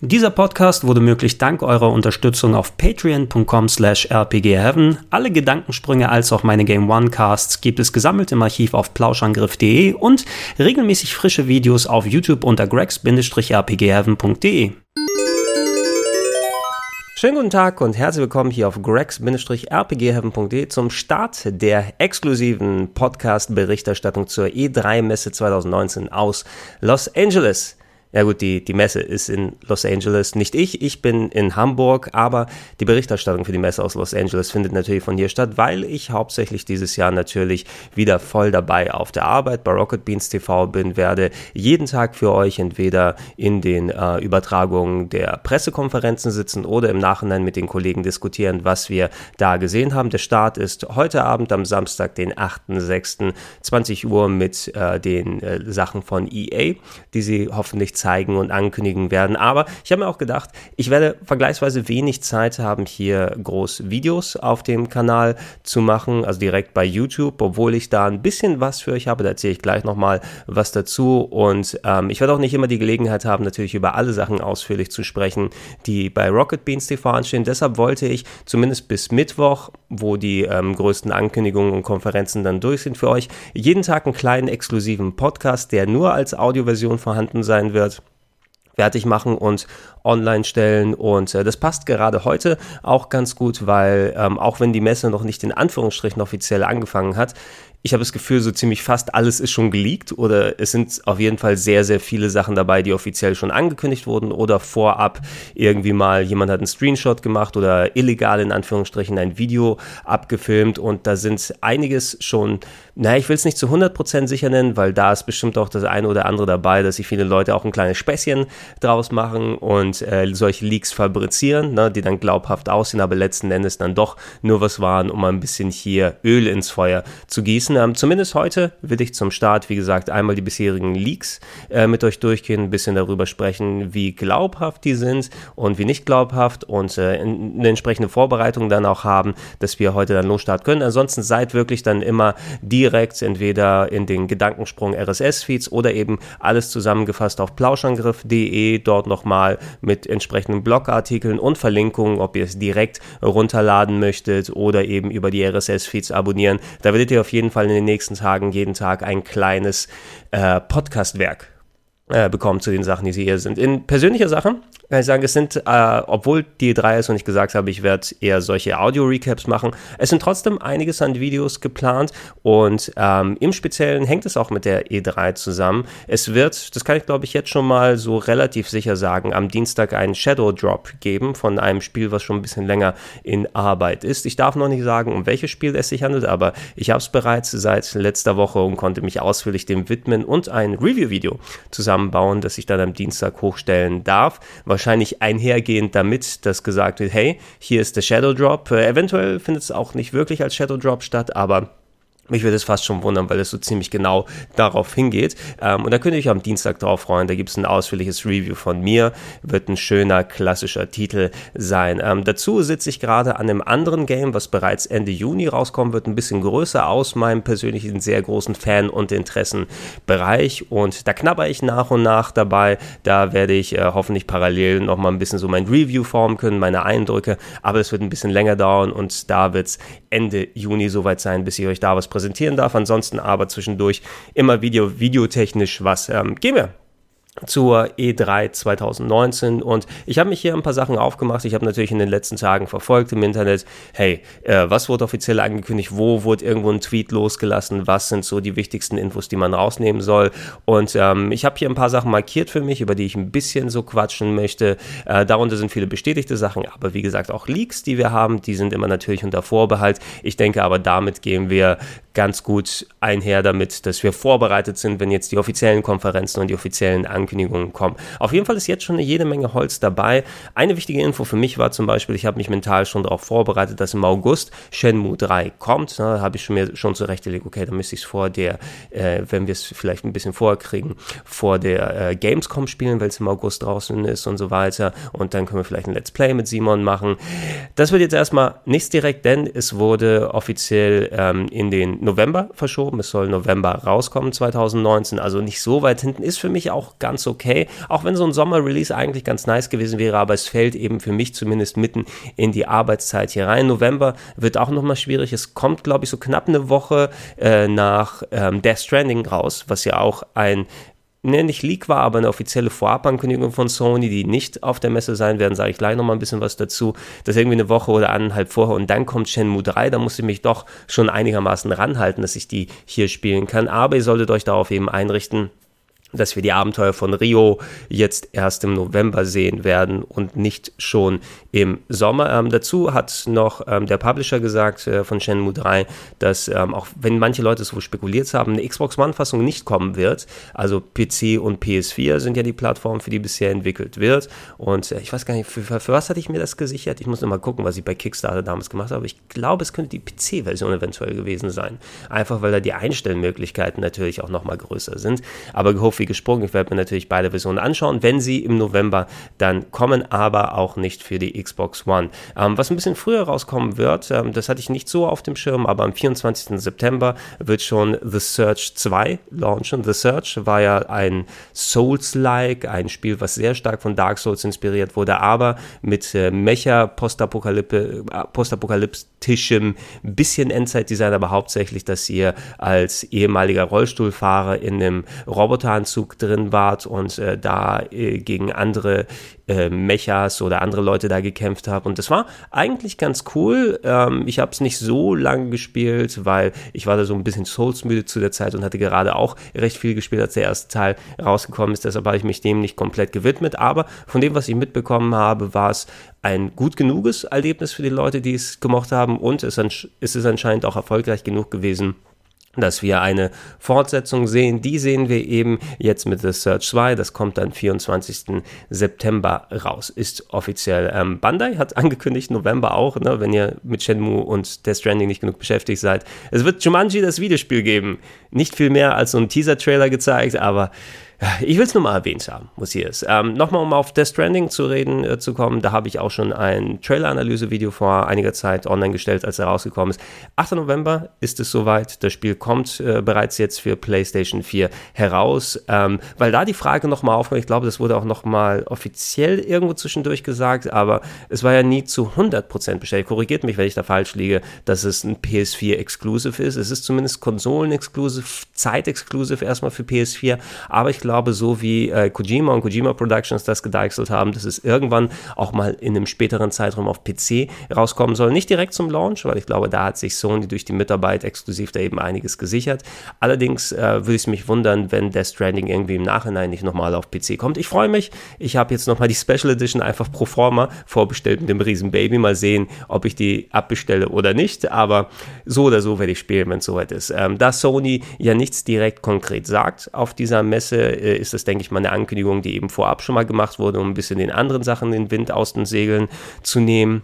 Dieser Podcast wurde möglich dank eurer Unterstützung auf patreon.com slash rpgheaven. Alle Gedankensprünge als auch meine Game One Casts gibt es gesammelt im Archiv auf plauschangriff.de und regelmäßig frische Videos auf YouTube unter gregs-rpgheaven.de. Schönen guten Tag und herzlich willkommen hier auf gregs-rpgheaven.de zum Start der exklusiven Podcast-Berichterstattung zur E3-Messe 2019 aus Los Angeles. Ja gut, die, die Messe ist in Los Angeles, nicht ich, ich bin in Hamburg, aber die Berichterstattung für die Messe aus Los Angeles findet natürlich von hier statt, weil ich hauptsächlich dieses Jahr natürlich wieder voll dabei auf der Arbeit bei Rocket Beans TV bin, werde jeden Tag für euch entweder in den äh, Übertragungen der Pressekonferenzen sitzen oder im Nachhinein mit den Kollegen diskutieren, was wir da gesehen haben. Der Start ist heute Abend am Samstag, den 8.6., 20 Uhr mit äh, den äh, Sachen von EA, die sie hoffentlich zeigen und ankündigen werden. Aber ich habe mir auch gedacht, ich werde vergleichsweise wenig Zeit haben, hier groß Videos auf dem Kanal zu machen, also direkt bei YouTube, obwohl ich da ein bisschen was für euch habe. Da erzähle ich gleich nochmal was dazu. Und ähm, ich werde auch nicht immer die Gelegenheit haben, natürlich über alle Sachen ausführlich zu sprechen, die bei Rocket Beans TV anstehen. Deshalb wollte ich zumindest bis Mittwoch, wo die ähm, größten Ankündigungen und Konferenzen dann durch sind für euch, jeden Tag einen kleinen exklusiven Podcast, der nur als Audioversion vorhanden sein wird fertig machen und online stellen. Und äh, das passt gerade heute auch ganz gut, weil ähm, auch wenn die Messe noch nicht in Anführungsstrichen offiziell angefangen hat, ich habe das Gefühl, so ziemlich fast alles ist schon geleakt oder es sind auf jeden Fall sehr, sehr viele Sachen dabei, die offiziell schon angekündigt wurden oder vorab irgendwie mal jemand hat einen Screenshot gemacht oder illegal in Anführungsstrichen ein Video abgefilmt und da sind einiges schon, naja, ich will es nicht zu 100% sicher nennen, weil da ist bestimmt auch das eine oder andere dabei, dass sich viele Leute auch ein kleines Späßchen draus machen und äh, solche Leaks fabrizieren, ne, die dann glaubhaft aussehen, aber letzten Endes dann doch nur was waren, um ein bisschen hier Öl ins Feuer zu gießen. Ähm, zumindest heute will ich zum Start, wie gesagt, einmal die bisherigen Leaks äh, mit euch durchgehen, ein bisschen darüber sprechen, wie glaubhaft die sind und wie nicht glaubhaft und äh, eine entsprechende Vorbereitung dann auch haben, dass wir heute dann losstarten können. Ansonsten seid wirklich dann immer direkt entweder in den Gedankensprung RSS-Feeds oder eben alles zusammengefasst auf plauschangriff.de, dort nochmal mit entsprechenden Blogartikeln und Verlinkungen, ob ihr es direkt runterladen möchtet oder eben über die RSS-Feeds abonnieren. Da werdet ihr auf jeden Fall in den nächsten Tagen jeden Tag ein kleines äh, Podcastwerk äh, bekommen zu den Sachen, die sie hier sind. In persönlicher Sache kann ich sagen, es sind, äh, obwohl die drei ist und ich gesagt habe, ich werde eher solche Audio-Recaps machen, es sind trotzdem einiges an Videos geplant und ähm, im Speziellen hängt es auch mit der E3 zusammen. Es wird, das kann ich glaube ich jetzt schon mal so relativ sicher sagen, am Dienstag einen Shadow Drop geben von einem Spiel, was schon ein bisschen länger in Arbeit ist. Ich darf noch nicht sagen, um welches Spiel es sich handelt, aber ich habe es bereits seit letzter Woche und konnte mich ausführlich dem widmen und ein Review-Video zusammenbauen, das ich dann am Dienstag hochstellen darf. Wahrscheinlich einhergehend damit, dass gesagt wird, hey, hier ist der Shadow Drop. Äh, eventuell findet es auch nicht wirklich als Shadow Drop statt, aber mich würde es fast schon wundern, weil es so ziemlich genau darauf hingeht. Ähm, und da könnt ihr euch am Dienstag drauf freuen. Da gibt es ein ausführliches Review von mir. Wird ein schöner, klassischer Titel sein. Ähm, dazu sitze ich gerade an einem anderen Game, was bereits Ende Juni rauskommen wird. Ein bisschen größer aus meinem persönlichen sehr großen Fan- und Interessenbereich. Und da knabber ich nach und nach dabei. Da werde ich äh, hoffentlich parallel nochmal ein bisschen so mein Review formen können, meine Eindrücke. Aber es wird ein bisschen länger dauern und da wird es Ende Juni soweit sein, bis ich euch da was präsentiere präsentieren darf. Ansonsten aber zwischendurch immer Video, videotechnisch was. Ähm, gehen wir zur E3 2019 und ich habe mich hier ein paar Sachen aufgemacht. Ich habe natürlich in den letzten Tagen verfolgt im Internet, hey, äh, was wurde offiziell angekündigt, wo wurde irgendwo ein Tweet losgelassen, was sind so die wichtigsten Infos, die man rausnehmen soll und ähm, ich habe hier ein paar Sachen markiert für mich, über die ich ein bisschen so quatschen möchte. Äh, darunter sind viele bestätigte Sachen, aber wie gesagt auch Leaks, die wir haben, die sind immer natürlich unter Vorbehalt. Ich denke aber damit gehen wir ganz gut einher damit, dass wir vorbereitet sind, wenn jetzt die offiziellen Konferenzen und die offiziellen Ankündigungen kommen. Auf jeden Fall ist jetzt schon jede Menge Holz dabei. Eine wichtige Info für mich war zum Beispiel, ich habe mich mental schon darauf vorbereitet, dass im August Shenmue 3 kommt. Da habe ich mir schon zurechtgelegt, okay, dann müsste ich es vor der, äh, wenn wir es vielleicht ein bisschen vorher kriegen, vor der äh, Gamescom spielen, weil es im August draußen ist und so weiter. Und dann können wir vielleicht ein Let's Play mit Simon machen. Das wird jetzt erstmal nichts direkt, denn es wurde offiziell ähm, in den November verschoben. Es soll November rauskommen 2019, also nicht so weit hinten. Ist für mich auch ganz ganz okay. Auch wenn so ein Sommer-Release eigentlich ganz nice gewesen wäre, aber es fällt eben für mich zumindest mitten in die Arbeitszeit hier rein. November wird auch nochmal schwierig. Es kommt, glaube ich, so knapp eine Woche äh, nach ähm, Death Stranding raus, was ja auch ein ne, nicht Leak war, aber eine offizielle Vorabankündigung von Sony, die nicht auf der Messe sein werden, sage ich gleich nochmal ein bisschen was dazu. Das irgendwie eine Woche oder anderthalb vorher und dann kommt Shenmue 3, da muss ich mich doch schon einigermaßen ranhalten, dass ich die hier spielen kann. Aber ihr solltet euch darauf eben einrichten, dass wir die Abenteuer von Rio jetzt erst im November sehen werden und nicht schon im Sommer. Ähm, dazu hat noch ähm, der Publisher gesagt äh, von Shenmue 3, dass ähm, auch wenn manche Leute so spekuliert haben, eine Xbox One-Fassung nicht kommen wird. Also PC und PS4 sind ja die Plattformen, für die bisher entwickelt wird. Und äh, ich weiß gar nicht, für, für, was hatte ich mir das gesichert? Ich muss noch mal gucken, was ich bei Kickstarter damals gemacht habe. Ich glaube, es könnte die PC-Version eventuell gewesen sein. Einfach weil da die Einstellmöglichkeiten natürlich auch noch mal größer sind. Aber gehofft wie gesprungen. Ich werde mir natürlich beide Versionen anschauen, wenn sie im November dann kommen, aber auch nicht für die Xbox One. Ähm, was ein bisschen früher rauskommen wird, ähm, das hatte ich nicht so auf dem Schirm, aber am 24. September wird schon The Search 2 launchen. The Search war ja ein Souls-like, ein Spiel, was sehr stark von Dark Souls inspiriert wurde, aber mit äh, Mecha, äh, postapokalyptischem bisschen Endzeitdesign, aber hauptsächlich, dass ihr als ehemaliger Rollstuhlfahrer in einem Roboteranzug drin wart und äh, da äh, gegen andere äh, Mechas oder andere Leute da gekämpft habt. Und das war eigentlich ganz cool. Ähm, ich habe es nicht so lange gespielt, weil ich war da so ein bisschen Souls-müde zu der Zeit und hatte gerade auch recht viel gespielt, als der erste Teil rausgekommen ist. Deshalb habe ich mich dem nicht komplett gewidmet. Aber von dem, was ich mitbekommen habe, war es ein gut genuges Erlebnis für die Leute, die es gemocht haben und es ist anscheinend auch erfolgreich genug gewesen, dass wir eine Fortsetzung sehen. Die sehen wir eben jetzt mit The Search 2. Das kommt dann 24. September raus. Ist offiziell. Ähm, Bandai hat angekündigt, November auch, ne, wenn ihr mit Shenmue und Death Stranding nicht genug beschäftigt seid. Es wird Jumanji das Videospiel geben. Nicht viel mehr als so ein Teaser-Trailer gezeigt, aber ich will es nur mal erwähnt haben, muss hier ist. Ähm, Nochmal, um auf Death Stranding zu reden äh, zu kommen, da habe ich auch schon ein Trailer-Analyse-Video vor einiger Zeit online gestellt, als er rausgekommen ist. 8. November ist es soweit. Das Spiel kommt äh, bereits jetzt für PlayStation 4 heraus. Ähm, weil da die Frage nochmal aufkommt, ich glaube, das wurde auch nochmal offiziell irgendwo zwischendurch gesagt, aber es war ja nie zu 100% bestellt. Korrigiert mich, wenn ich da falsch liege, dass es ein PS4-Exclusive ist. Es ist zumindest Konsolen-Exclusive, Zeit-Exclusive erstmal für PS4, aber ich glaube, glaube, so wie äh, Kojima und Kojima Productions das gedeichselt haben, dass es irgendwann auch mal in einem späteren Zeitraum auf PC rauskommen soll. Nicht direkt zum Launch, weil ich glaube, da hat sich Sony durch die Mitarbeit exklusiv da eben einiges gesichert. Allerdings äh, würde es mich wundern, wenn Death Stranding irgendwie im Nachhinein nicht nochmal auf PC kommt. Ich freue mich. Ich habe jetzt nochmal die Special Edition einfach pro forma vorbestellt mit dem riesen Baby. Mal sehen, ob ich die abbestelle oder nicht. Aber so oder so werde ich spielen, wenn es soweit ist. Ähm, da Sony ja nichts direkt konkret sagt auf dieser Messe, äh, ist das, denke ich mal, eine Ankündigung, die eben vorab schon mal gemacht wurde, um ein bisschen den anderen Sachen den Wind aus den Segeln zu nehmen.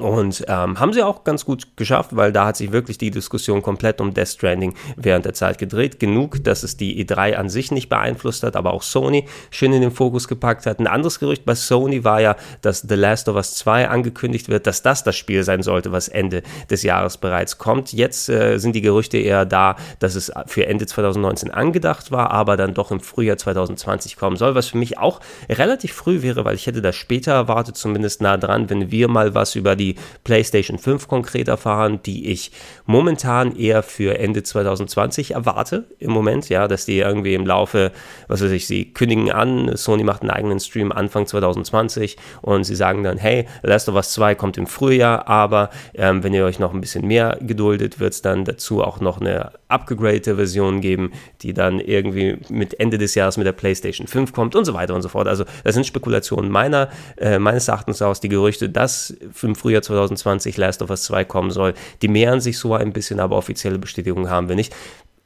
Und ähm, haben sie auch ganz gut geschafft, weil da hat sich wirklich die Diskussion komplett um Death Stranding während der Zeit gedreht. Genug, dass es die E3 an sich nicht beeinflusst hat, aber auch Sony schön in den Fokus gepackt hat. Ein anderes Gerücht bei Sony war ja, dass The Last of Us 2 angekündigt wird, dass das das Spiel sein sollte, was Ende des Jahres bereits kommt. Jetzt äh, sind die Gerüchte eher da, dass es für Ende 2019 angedacht war, aber dann doch im Frühjahr 2020 kommen soll, was für mich auch relativ früh wäre, weil ich hätte das später erwartet, zumindest nah dran, wenn wir mal was über die PlayStation 5 konkret erfahren, die ich momentan eher für Ende 2020 erwarte im Moment, ja, dass die irgendwie im Laufe, was weiß ich, sie kündigen an, Sony macht einen eigenen Stream Anfang 2020 und sie sagen dann, hey, Last of Us 2 kommt im Frühjahr, aber ähm, wenn ihr euch noch ein bisschen mehr geduldet, wird es dann dazu auch noch eine abgegradete Version geben, die dann irgendwie mit Ende des Jahres mit der PlayStation 5 kommt und so weiter und so fort. Also das sind Spekulationen meiner, äh, meines Erachtens aus, die Gerüchte, dass im Frühjahr Frühjahr 2020 Last of Us 2 kommen soll. Die mehren sich so ein bisschen, aber offizielle Bestätigung haben wir nicht.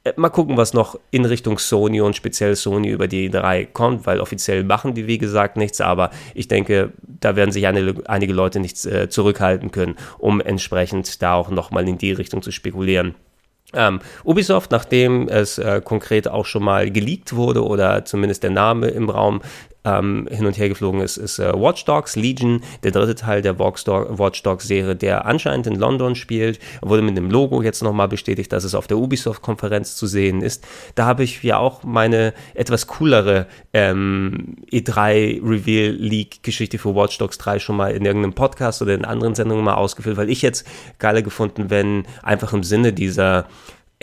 Äh, mal gucken, was noch in Richtung Sony und speziell Sony über die drei kommt, weil offiziell machen die, wie gesagt, nichts, aber ich denke, da werden sich eine, einige Leute nicht äh, zurückhalten können, um entsprechend da auch nochmal in die Richtung zu spekulieren. Ähm, Ubisoft, nachdem es äh, konkret auch schon mal geleakt wurde oder zumindest der Name im Raum ähm, hin und her geflogen ist, ist äh, Watch Dogs Legion, der dritte Teil der Watch Dogs Serie, der anscheinend in London spielt, wurde mit dem Logo jetzt nochmal bestätigt, dass es auf der Ubisoft-Konferenz zu sehen ist. Da habe ich ja auch meine etwas coolere ähm, E3 Reveal League Geschichte für Watch Dogs 3 schon mal in irgendeinem Podcast oder in anderen Sendungen mal ausgeführt, weil ich jetzt geiler gefunden, wenn einfach im Sinne dieser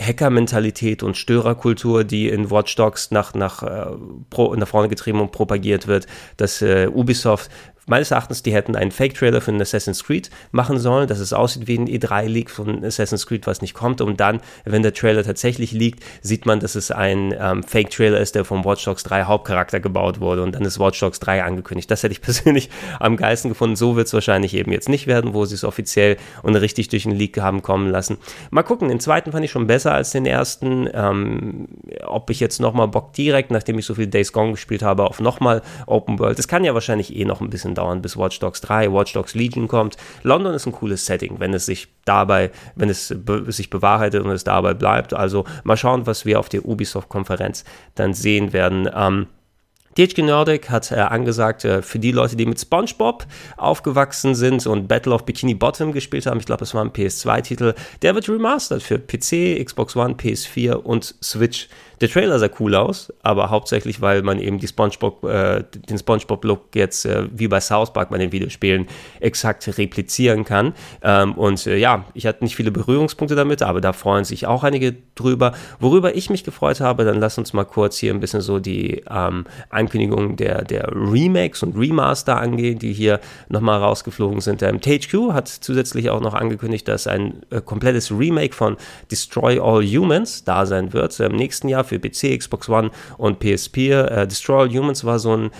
Hacker-Mentalität und Störerkultur, die in Watch Dogs nach, nach, äh, pro, nach vorne getrieben und propagiert wird, dass äh, Ubisoft meines Erachtens, die hätten einen Fake-Trailer für einen Assassin's Creed machen sollen, dass es aussieht wie ein E3-Leak von Assassin's Creed, was nicht kommt. Und dann, wenn der Trailer tatsächlich liegt, sieht man, dass es ein ähm, Fake-Trailer ist, der vom Watch Dogs 3 Hauptcharakter gebaut wurde. Und dann ist Watch Dogs 3 angekündigt. Das hätte ich persönlich am geilsten gefunden. So wird es wahrscheinlich eben jetzt nicht werden, wo sie es offiziell und richtig durch einen Leak haben kommen lassen. Mal gucken, den zweiten fand ich schon besser als den ersten. Ähm, ob ich jetzt nochmal Bock direkt, nachdem ich so viel Days Gone gespielt habe, auf nochmal Open World. Das kann ja wahrscheinlich eh noch ein bisschen dauern, bis Watch Dogs 3, Watch Dogs Legion kommt. London ist ein cooles Setting, wenn es sich dabei, wenn es be sich bewahrheitet und es dabei bleibt. Also mal schauen, was wir auf der Ubisoft-Konferenz dann sehen werden. Ähm, THQ Nordic hat äh, angesagt, äh, für die Leute, die mit SpongeBob aufgewachsen sind und Battle of Bikini Bottom gespielt haben, ich glaube, es war ein PS2-Titel, der wird remastered für PC, Xbox One, PS4 und Switch. Der Trailer sah cool aus, aber hauptsächlich, weil man eben die SpongeBob, äh, den SpongeBob-Look jetzt äh, wie bei South Park bei den Videospielen exakt replizieren kann. Ähm, und äh, ja, ich hatte nicht viele Berührungspunkte damit, aber da freuen sich auch einige drüber. Worüber ich mich gefreut habe, dann lass uns mal kurz hier ein bisschen so die ähm, Ankündigungen der, der Remakes und Remaster angehen, die hier nochmal rausgeflogen sind. Ähm, THQ hat zusätzlich auch noch angekündigt, dass ein äh, komplettes Remake von Destroy All Humans da sein wird. Im nächsten Jahr für PC, Xbox One und PSP. Äh, Destroy All Humans war so ein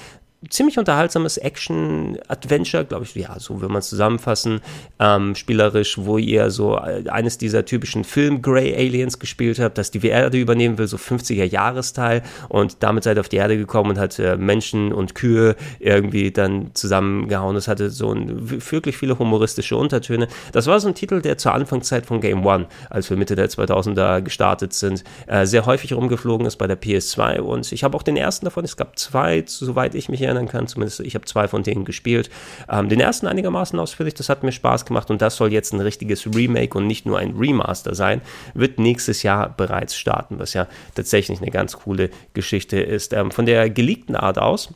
ziemlich unterhaltsames Action-Adventure, glaube ich, ja, so will man es zusammenfassen, ähm, spielerisch, wo ihr so äh, eines dieser typischen Film-Grey-Aliens gespielt habt, das die Erde übernehmen will, so 50er-Jahresteil und damit seid ihr auf die Erde gekommen und hat äh, Menschen und Kühe irgendwie dann zusammengehauen. Es hatte so ein, wirklich viele humoristische Untertöne. Das war so ein Titel, der zur Anfangszeit von Game One, als wir Mitte der 2000er gestartet sind, äh, sehr häufig rumgeflogen ist bei der PS2 und ich habe auch den ersten davon, es gab zwei, soweit ich mich erinnere, erinnern kann. Zumindest ich habe zwei von denen gespielt. Ähm, den ersten einigermaßen ausführlich, das hat mir Spaß gemacht und das soll jetzt ein richtiges Remake und nicht nur ein Remaster sein. Wird nächstes Jahr bereits starten, was ja tatsächlich eine ganz coole Geschichte ist. Ähm, von der geleakten Art aus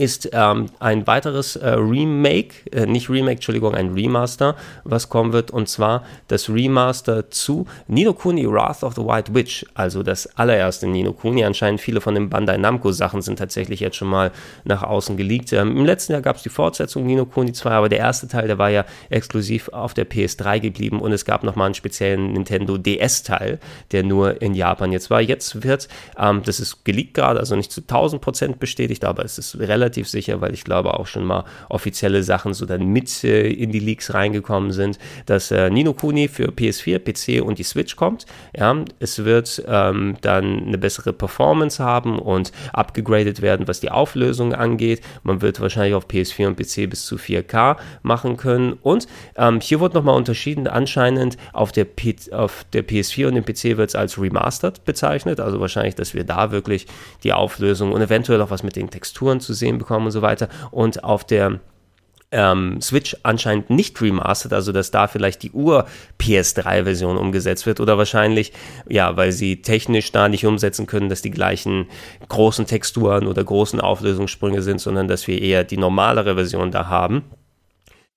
ist ähm, ein weiteres äh, Remake, äh, nicht Remake, Entschuldigung, ein Remaster, was kommen wird, und zwar das Remaster zu Nino Kuni Wrath of the White Witch, also das allererste Nino Kuni. Anscheinend viele von den Bandai Namco Sachen sind tatsächlich jetzt schon mal nach außen geleakt. Ähm, Im letzten Jahr gab es die Fortsetzung Nino Kuni 2, aber der erste Teil, der war ja exklusiv auf der PS3 geblieben und es gab nochmal einen speziellen Nintendo DS-Teil, der nur in Japan jetzt war. Jetzt wird, ähm, das ist geleakt gerade, also nicht zu 1000% bestätigt, aber es ist relativ relativ sicher, weil ich glaube auch schon mal offizielle Sachen so dann mit äh, in die Leaks reingekommen sind, dass äh, Nino Kuni für PS4, PC und die Switch kommt. Ja, es wird ähm, dann eine bessere Performance haben und abgegradet werden, was die Auflösung angeht. Man wird wahrscheinlich auf PS4 und PC bis zu 4K machen können. Und ähm, hier wird nochmal unterschieden. Anscheinend auf der, P auf der PS4 und dem PC wird es als Remastered bezeichnet. Also wahrscheinlich, dass wir da wirklich die Auflösung und eventuell auch was mit den Texturen zu sehen bekommen und so weiter. Und auf der ähm, Switch anscheinend nicht remastered, also dass da vielleicht die Ur-PS3-Version umgesetzt wird oder wahrscheinlich, ja, weil sie technisch da nicht umsetzen können, dass die gleichen großen Texturen oder großen Auflösungssprünge sind, sondern dass wir eher die normalere Version da haben.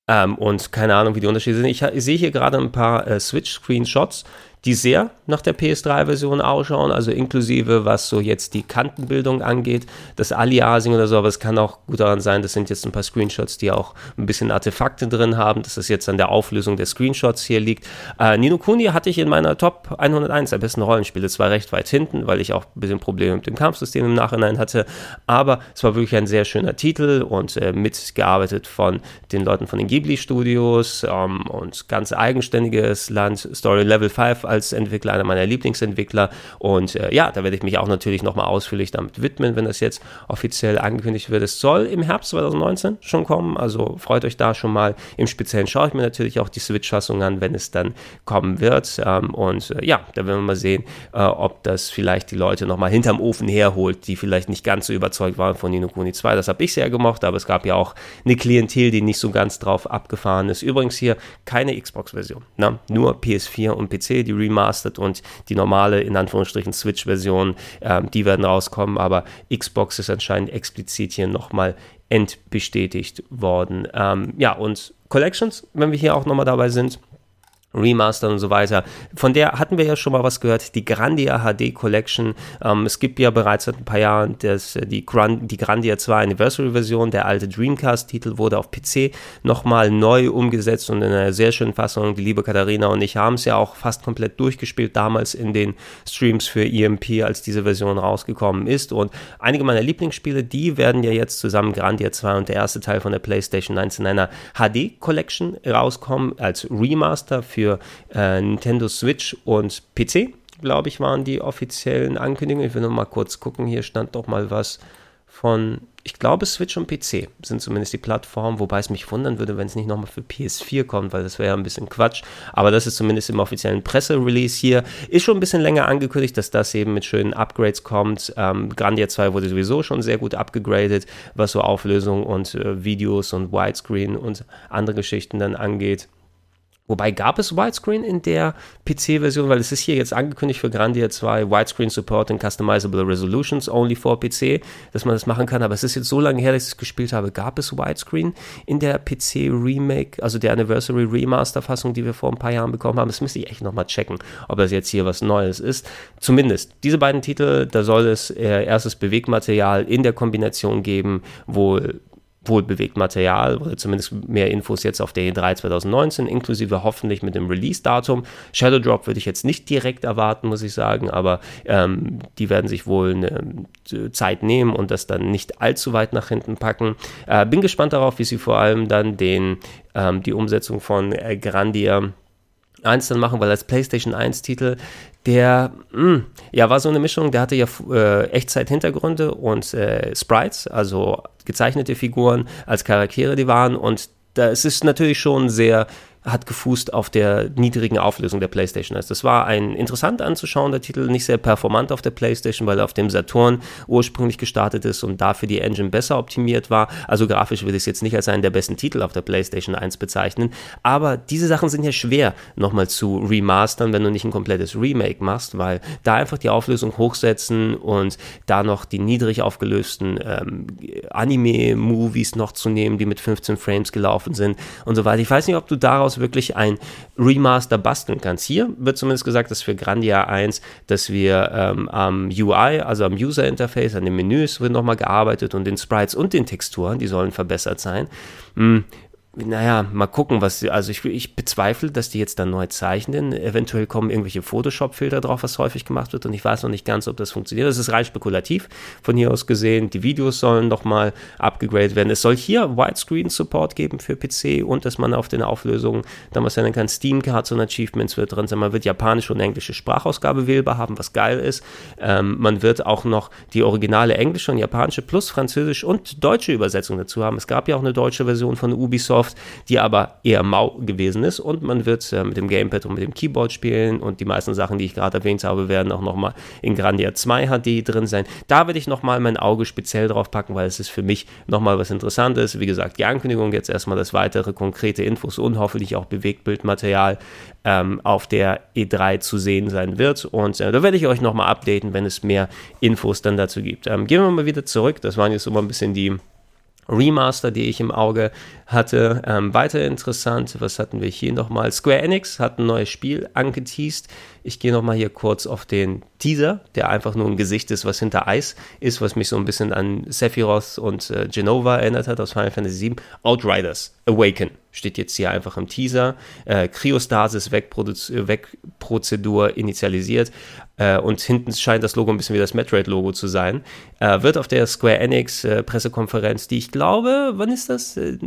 Ähm, und keine Ahnung, wie die Unterschiede sind. Ich, ich sehe hier gerade ein paar äh, Switch-Screenshots die sehr nach der PS3-Version ausschauen, also inklusive, was so jetzt die Kantenbildung angeht, das Aliasing oder so, aber es kann auch gut daran sein, das sind jetzt ein paar Screenshots, die auch ein bisschen Artefakte drin haben, dass es jetzt an der Auflösung der Screenshots hier liegt. Äh, Nino Kuni hatte ich in meiner Top 101 der besten Rollenspiele, zwar recht weit hinten, weil ich auch ein bisschen Probleme mit dem Kampfsystem im Nachhinein hatte, aber es war wirklich ein sehr schöner Titel und äh, mitgearbeitet von den Leuten von den Ghibli Studios ähm, und ganz eigenständiges Land, Story Level 5 als Entwickler, einer meiner Lieblingsentwickler. Und äh, ja, da werde ich mich auch natürlich nochmal ausführlich damit widmen, wenn das jetzt offiziell angekündigt wird. Es soll im Herbst 2019 schon kommen, also freut euch da schon mal. Im Speziellen schaue ich mir natürlich auch die Switch-Fassung an, wenn es dann kommen wird. Ähm, und äh, ja, da werden wir mal sehen, äh, ob das vielleicht die Leute nochmal hinterm Ofen herholt, die vielleicht nicht ganz so überzeugt waren von Nino Kuni 2. Das habe ich sehr gemocht, aber es gab ja auch eine Klientel, die nicht so ganz drauf abgefahren ist. Übrigens hier keine Xbox-Version, ne? nur PS4 und PC, die remastered und die normale, in Anführungsstrichen, Switch-Version, ähm, die werden rauskommen, aber Xbox ist anscheinend explizit hier nochmal entbestätigt worden. Ähm, ja, und Collections, wenn wir hier auch nochmal dabei sind, Remaster und so weiter. Von der hatten wir ja schon mal was gehört, die Grandia HD Collection. Ähm, es gibt ja bereits seit ein paar Jahren das, äh, die, Grand, die Grandia 2 Anniversary Version. Der alte Dreamcast-Titel wurde auf PC nochmal neu umgesetzt und in einer sehr schönen Fassung. Die liebe Katharina und ich haben es ja auch fast komplett durchgespielt, damals in den Streams für EMP, als diese Version rausgekommen ist. Und einige meiner Lieblingsspiele, die werden ja jetzt zusammen Grandia 2 und der erste Teil von der PlayStation 1 in einer HD Collection rauskommen, als Remaster für für äh, Nintendo Switch und PC, glaube ich, waren die offiziellen Ankündigungen. Ich will noch mal kurz gucken. Hier stand doch mal was von, ich glaube, Switch und PC sind zumindest die Plattformen, wobei es mich wundern würde, wenn es nicht nochmal für PS4 kommt, weil das wäre ja ein bisschen Quatsch. Aber das ist zumindest im offiziellen Presserelease hier. Ist schon ein bisschen länger angekündigt, dass das eben mit schönen Upgrades kommt. Ähm, Grandia 2 wurde sowieso schon sehr gut abgegradet, was so Auflösung und äh, Videos und Widescreen und andere Geschichten dann angeht. Wobei gab es Widescreen in der PC-Version, weil es ist hier jetzt angekündigt für Grandia 2 Widescreen Support and Customizable Resolutions only for PC, dass man das machen kann. Aber es ist jetzt so lange her, dass ich es gespielt habe. Gab es Widescreen in der PC Remake, also der Anniversary Remaster Fassung, die wir vor ein paar Jahren bekommen haben? Das müsste ich echt nochmal checken, ob das jetzt hier was Neues ist. Zumindest diese beiden Titel, da soll es äh, erstes Bewegmaterial in der Kombination geben, wo wohlbewegt Material oder zumindest mehr Infos jetzt auf der E3 2019, inklusive hoffentlich mit dem Release-Datum. Shadow Drop würde ich jetzt nicht direkt erwarten, muss ich sagen, aber ähm, die werden sich wohl eine äh, Zeit nehmen und das dann nicht allzu weit nach hinten packen. Äh, bin gespannt darauf, wie sie vor allem dann den, ähm, die Umsetzung von äh, Grandia 1 dann machen, weil als PlayStation 1 Titel der mh, hm, ja war so eine Mischung, der hatte ja äh, Echtzeit-Hintergründe und äh, Sprites, also gezeichnete Figuren als Charaktere, die waren. Und da es ist natürlich schon sehr hat gefußt auf der niedrigen Auflösung der PlayStation. Also das war ein interessant anzuschauender Titel, nicht sehr performant auf der PlayStation, weil er auf dem Saturn ursprünglich gestartet ist und dafür die Engine besser optimiert war. Also grafisch würde ich es jetzt nicht als einen der besten Titel auf der PlayStation 1 bezeichnen. Aber diese Sachen sind ja schwer nochmal zu remastern, wenn du nicht ein komplettes Remake machst, weil da einfach die Auflösung hochsetzen und da noch die niedrig aufgelösten ähm, Anime-Movies noch zu nehmen, die mit 15 Frames gelaufen sind und so weiter. Ich weiß nicht, ob du daraus daraus wirklich ein Remaster basteln kannst. Hier wird zumindest gesagt, dass für Grandia 1, dass wir ähm, am UI, also am User Interface, an den Menüs wird nochmal gearbeitet und den Sprites und den Texturen, die sollen verbessert sein. Hm, naja, mal gucken, was, also ich, ich bezweifle, dass die jetzt dann neu zeichnen. Eventuell kommen irgendwelche Photoshop-Filter drauf, was häufig gemacht wird und ich weiß noch nicht ganz, ob das funktioniert. Das ist rein spekulativ von hier aus gesehen. Die Videos sollen noch mal abgegradet werden. Es soll hier Widescreen-Support geben für PC und dass man auf den Auflösungen dann was nennen kann. Steam-Cards und Achievements wird drin sein. Man wird japanische und englische Sprachausgabe wählbar haben, was geil ist. Ähm, man wird auch noch die originale englische und japanische plus französische und deutsche Übersetzung dazu haben. Es gab ja auch eine deutsche Version von Ubisoft Microsoft, die aber eher mau gewesen ist und man wird äh, mit dem Gamepad und mit dem Keyboard spielen und die meisten Sachen, die ich gerade erwähnt habe, werden auch nochmal in Grandia 2 HD drin sein. Da werde ich nochmal mein Auge speziell drauf packen, weil es ist für mich nochmal was Interessantes. Wie gesagt, die Ankündigung jetzt erstmal das weitere konkrete Infos und hoffentlich auch Bewegtbildmaterial ähm, auf der E3 zu sehen sein wird und äh, da werde ich euch nochmal updaten, wenn es mehr Infos dann dazu gibt. Ähm, gehen wir mal wieder zurück, das waren jetzt immer ein bisschen die Remaster, die ich im Auge hatte. Ähm, weiter interessant, was hatten wir hier nochmal? Square Enix hat ein neues Spiel angeteased. Ich gehe nochmal hier kurz auf den Teaser, der einfach nur ein Gesicht ist, was hinter Eis ist, was mich so ein bisschen an Sephiroth und äh, Genova erinnert hat aus Final Fantasy VII. Outriders Awaken steht jetzt hier einfach im Teaser. Äh, Cryostasis-Wegprozedur initialisiert. Äh, und hinten scheint das Logo ein bisschen wie das Metroid-Logo zu sein. Äh, wird auf der Square Enix-Pressekonferenz, äh, die ich glaube, wann ist das? Äh,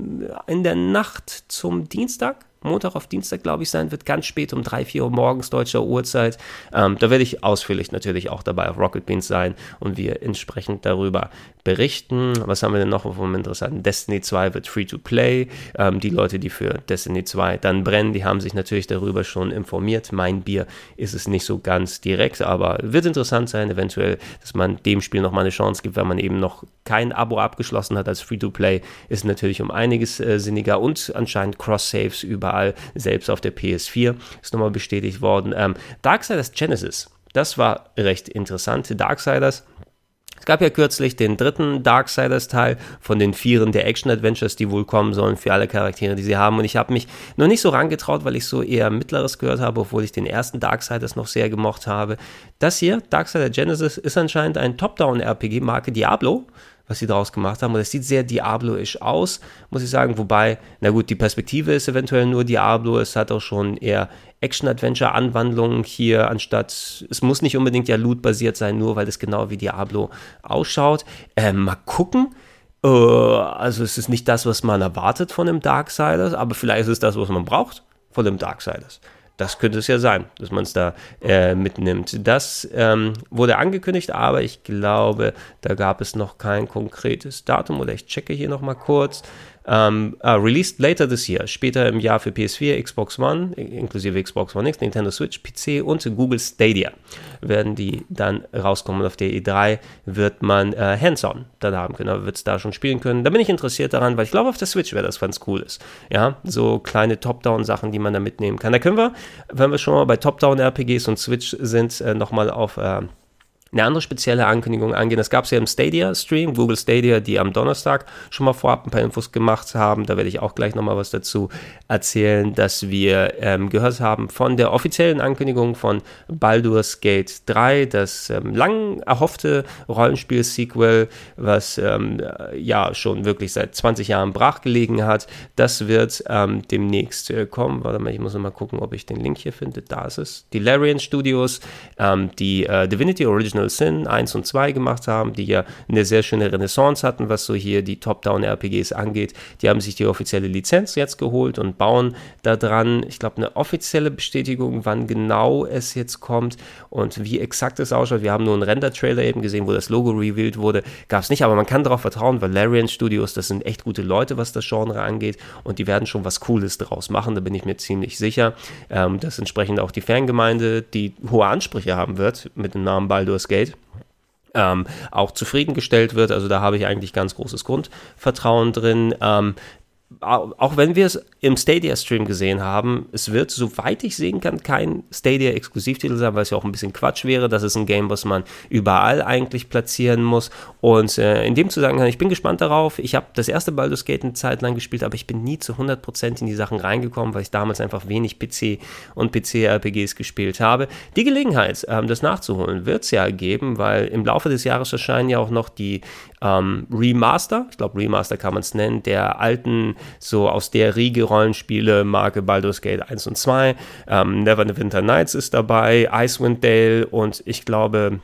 in der Nacht zum Dienstag Montag auf Dienstag, glaube ich, sein wird, ganz spät um 3, 4 Uhr morgens deutscher Uhrzeit. Ähm, da werde ich ausführlich natürlich auch dabei auf Rocket Beans sein und wir entsprechend darüber berichten. Was haben wir denn noch vom interessanten? Destiny 2 wird free to play. Ähm, die Leute, die für Destiny 2 dann brennen, die haben sich natürlich darüber schon informiert. Mein Bier ist es nicht so ganz direkt, aber wird interessant sein, eventuell, dass man dem Spiel nochmal eine Chance gibt, wenn man eben noch kein Abo abgeschlossen hat als free to play, ist natürlich um einiges äh, sinniger und anscheinend Cross-Saves überall, selbst auf der PS4 ist nochmal bestätigt worden. Ähm, Darksiders Genesis, das war recht interessant. Darksiders es gab ja kürzlich den dritten Darksiders-Teil von den vieren der Action-Adventures, die wohl kommen sollen für alle Charaktere, die sie haben. Und ich habe mich noch nicht so rangetraut, weil ich so eher Mittleres gehört habe, obwohl ich den ersten Darksiders noch sehr gemocht habe. Das hier, Darksiders Genesis, ist anscheinend ein Top-Down-RPG-Marke Diablo was sie daraus gemacht haben. Und es sieht sehr Diablo-isch aus, muss ich sagen. Wobei, na gut, die Perspektive ist eventuell nur Diablo. Es hat auch schon eher Action-Adventure-Anwandlungen hier, anstatt, es muss nicht unbedingt ja Loot-basiert sein, nur weil es genau wie Diablo ausschaut. Äh, mal gucken. Äh, also es ist nicht das, was man erwartet von einem Darksiders, aber vielleicht ist es das, was man braucht von einem Darksiders. Das könnte es ja sein, dass man es da äh, mitnimmt. Das ähm, wurde angekündigt, aber ich glaube, da gab es noch kein konkretes Datum oder ich checke hier nochmal kurz. Ähm, uh, released later this year, später im Jahr für PS4, Xbox One, inklusive Xbox One X, Nintendo Switch, PC und Google Stadia werden die dann rauskommen. Und auf der E3 wird man äh, Hands-on dann haben können, wird es da schon spielen können. Da bin ich interessiert daran, weil ich glaube, auf der Switch wäre das ganz cool ist. Ja, so kleine Top-Down-Sachen, die man da mitnehmen kann. Da können wir, wenn wir schon mal bei Top-Down-RPGs und Switch sind, äh, nochmal auf äh, eine andere spezielle Ankündigung angehen. Das gab es ja im Stadia-Stream, Google Stadia, die am Donnerstag schon mal vorab ein paar Infos gemacht haben. Da werde ich auch gleich nochmal was dazu erzählen, dass wir ähm, gehört haben von der offiziellen Ankündigung von Baldur's Gate 3, das ähm, lang erhoffte Rollenspiel-Sequel, was ähm, ja schon wirklich seit 20 Jahren brach gelegen hat. Das wird ähm, demnächst äh, kommen. Warte mal, ich muss mal gucken, ob ich den Link hier finde. Da ist es. Die Larian Studios, ähm, die äh, Divinity Original Original Sin 1 und 2 gemacht haben, die ja eine sehr schöne Renaissance hatten, was so hier die Top-Down-RPGs angeht. Die haben sich die offizielle Lizenz jetzt geholt und bauen da dran, ich glaube, eine offizielle Bestätigung, wann genau es jetzt kommt und wie exakt es ausschaut. Wir haben nur einen Render-Trailer eben gesehen, wo das Logo revealed wurde. Gab es nicht, aber man kann darauf vertrauen, weil Larian Studios, das sind echt gute Leute, was das Genre angeht und die werden schon was Cooles draus machen, da bin ich mir ziemlich sicher. Ähm, dass entsprechend auch die Fangemeinde, die hohe Ansprüche haben wird mit dem Namen Baldur's Gate, ähm, auch zufriedengestellt wird. Also da habe ich eigentlich ganz großes Grundvertrauen drin. Ähm, auch wenn wir es im Stadia-Stream gesehen haben, es wird, soweit ich sehen kann, kein Stadia-Exklusivtitel sein, weil es ja auch ein bisschen Quatsch wäre. Das ist ein Game, was man überall eigentlich platzieren muss. Und äh, in dem Zusammenhang, ich bin gespannt darauf. Ich habe das erste Baldur's Gate eine Zeit lang gespielt, aber ich bin nie zu 100% in die Sachen reingekommen, weil ich damals einfach wenig PC und PC-RPGs gespielt habe. Die Gelegenheit, ähm, das nachzuholen, wird es ja geben, weil im Laufe des Jahres erscheinen ja auch noch die ähm, Remaster, ich glaube Remaster kann man es nennen, der alten, so aus der Riege Rollenspiele, Marke Baldur's Gate 1 und 2. Ähm, Neverwinter Nights ist dabei, Icewind Dale und ich glaube